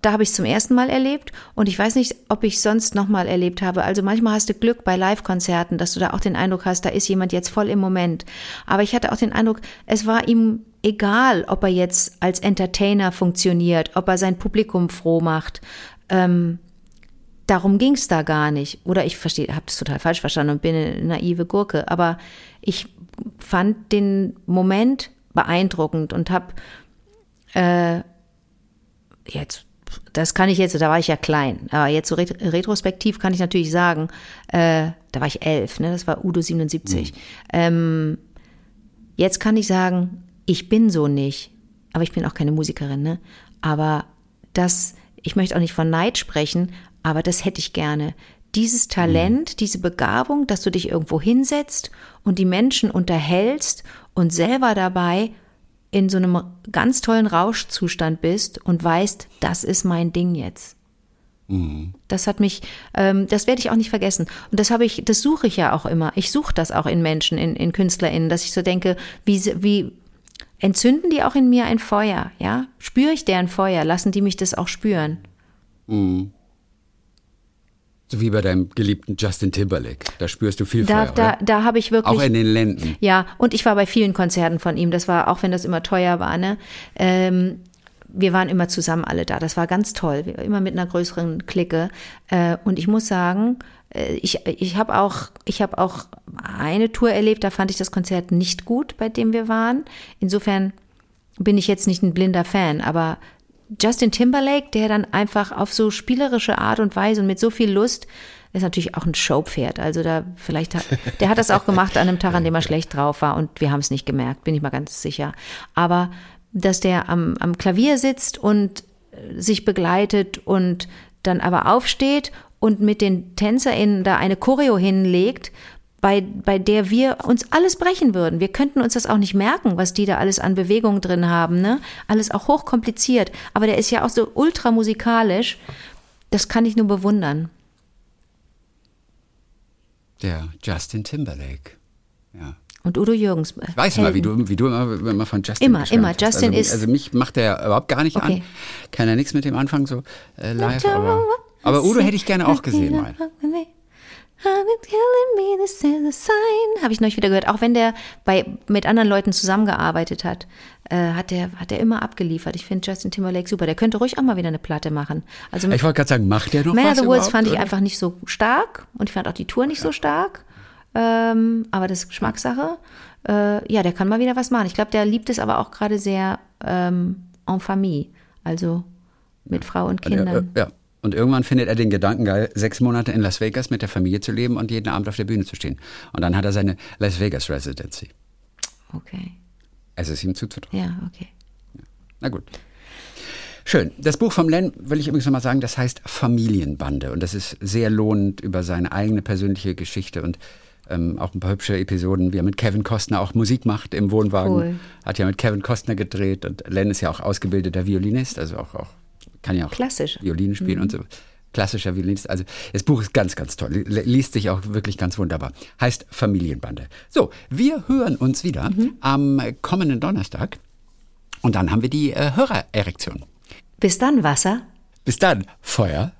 da habe ich zum ersten Mal erlebt und ich weiß nicht, ob ich sonst noch mal erlebt habe. Also manchmal hast du Glück bei Live-Konzerten, dass du da auch den Eindruck hast, da ist jemand jetzt voll im Moment. Aber ich hatte auch den Eindruck, es war ihm egal, ob er jetzt als Entertainer funktioniert, ob er sein Publikum froh macht. Ähm, darum ging es da gar nicht. Oder ich verstehe, habe das total falsch verstanden und bin eine naive Gurke. Aber ich fand den Moment beeindruckend und habe äh, jetzt, das kann ich jetzt, da war ich ja klein, aber jetzt so ret retrospektiv kann ich natürlich sagen, äh, da war ich elf, ne, das war Udo 77. Mhm. Ähm, jetzt kann ich sagen, ich bin so nicht, aber ich bin auch keine Musikerin, ne? Aber das, ich möchte auch nicht von Neid sprechen, aber das hätte ich gerne. Dieses Talent, mhm. diese Begabung, dass du dich irgendwo hinsetzt und die Menschen unterhältst und selber dabei in so einem ganz tollen Rauschzustand bist und weißt, das ist mein Ding jetzt. Mhm. Das hat mich, ähm, das werde ich auch nicht vergessen. Und das habe ich, das suche ich ja auch immer. Ich suche das auch in Menschen, in, in KünstlerInnen, dass ich so denke, wie, wie entzünden die auch in mir ein Feuer, ja? Spüre ich deren Feuer? Lassen die mich das auch spüren? Mhm. So wie bei deinem geliebten Justin Timberlake. Da spürst du viel da, Feuer, Da, oder? da habe ich wirklich. Auch in den Lenden. Ja, und ich war bei vielen Konzerten von ihm. Das war, auch wenn das immer teuer war, ne? Ähm, wir waren immer zusammen alle da. Das war ganz toll. Immer mit einer größeren Clique. Äh, und ich muss sagen, ich, ich habe auch, ich habe auch eine Tour erlebt, da fand ich das Konzert nicht gut, bei dem wir waren. Insofern bin ich jetzt nicht ein blinder Fan, aber Justin Timberlake, der dann einfach auf so spielerische Art und Weise und mit so viel Lust ist natürlich auch ein Showpferd. Also da vielleicht hat, der hat das auch gemacht an einem Tag, an dem er schlecht drauf war und wir haben es nicht gemerkt, bin ich mal ganz sicher. Aber dass der am, am Klavier sitzt und sich begleitet und dann aber aufsteht und mit den TänzerInnen da eine Choreo hinlegt, bei, bei der wir uns alles brechen würden. Wir könnten uns das auch nicht merken, was die da alles an Bewegung drin haben. Ne? Alles auch hochkompliziert. Aber der ist ja auch so ultramusikalisch. Das kann ich nur bewundern. Der Justin Timberlake. Ja. Und Udo Jürgens. Ich weiß immer, wie du, wie du immer, immer von Justin Immer, immer. hast. Justin also, ist- Also mich macht der überhaupt gar nicht Okay. an. Kann ja nichts mit dem anfangen, so äh, live. Aber, aber Udo hätte ich gerne auch gesehen mal. Habe ich neulich wieder gehört. Auch wenn der bei, mit anderen Leuten zusammengearbeitet hat, äh, hat der hat der immer abgeliefert. Ich finde Justin Timberlake super. Der könnte ruhig auch mal wieder eine Platte machen. Also Ich wollte gerade sagen, macht der noch Man of was the Woods fand ich oder? einfach nicht so stark und ich fand auch die Tour nicht so stark. Ähm, aber das ist Geschmackssache. Äh, ja, der kann mal wieder was machen. Ich glaube, der liebt es aber auch gerade sehr ähm, en famille, also mit Frau und er- Kindern. äh, ja. Und irgendwann findet er den Gedanken geil, sechs Monate in Las Vegas mit der Familie zu leben und jeden Abend auf der Bühne zu stehen. Und dann hat er seine Las Vegas Residency. Okay, Es ist ihm zuzutrauen. ja, okay. Na gut. Schön. Das Buch vom Len will ich übrigens nochmal sagen, das heißt Familienbande. Und das ist sehr lohnend über seine eigene persönliche Geschichte und ähm, auch ein paar hübsche Episoden, wie er mit Kevin Costner auch Musik macht im Wohnwagen. Cool. Hat ja mit Kevin Costner gedreht und Len ist ja auch ausgebildeter Violinist, also auch, auch kann ja auch Klassisch. Violine spielen und so. Klassischer Violinist. Also das Buch ist ganz, ganz toll. Li- Liest sich auch wirklich ganz wunderbar. Heißt Familienbande. So, wir hören uns wieder am kommenden Donnerstag. Und dann haben wir die äh, Hörererektion. Bis dann, Wasser. Bis dann, Feuer.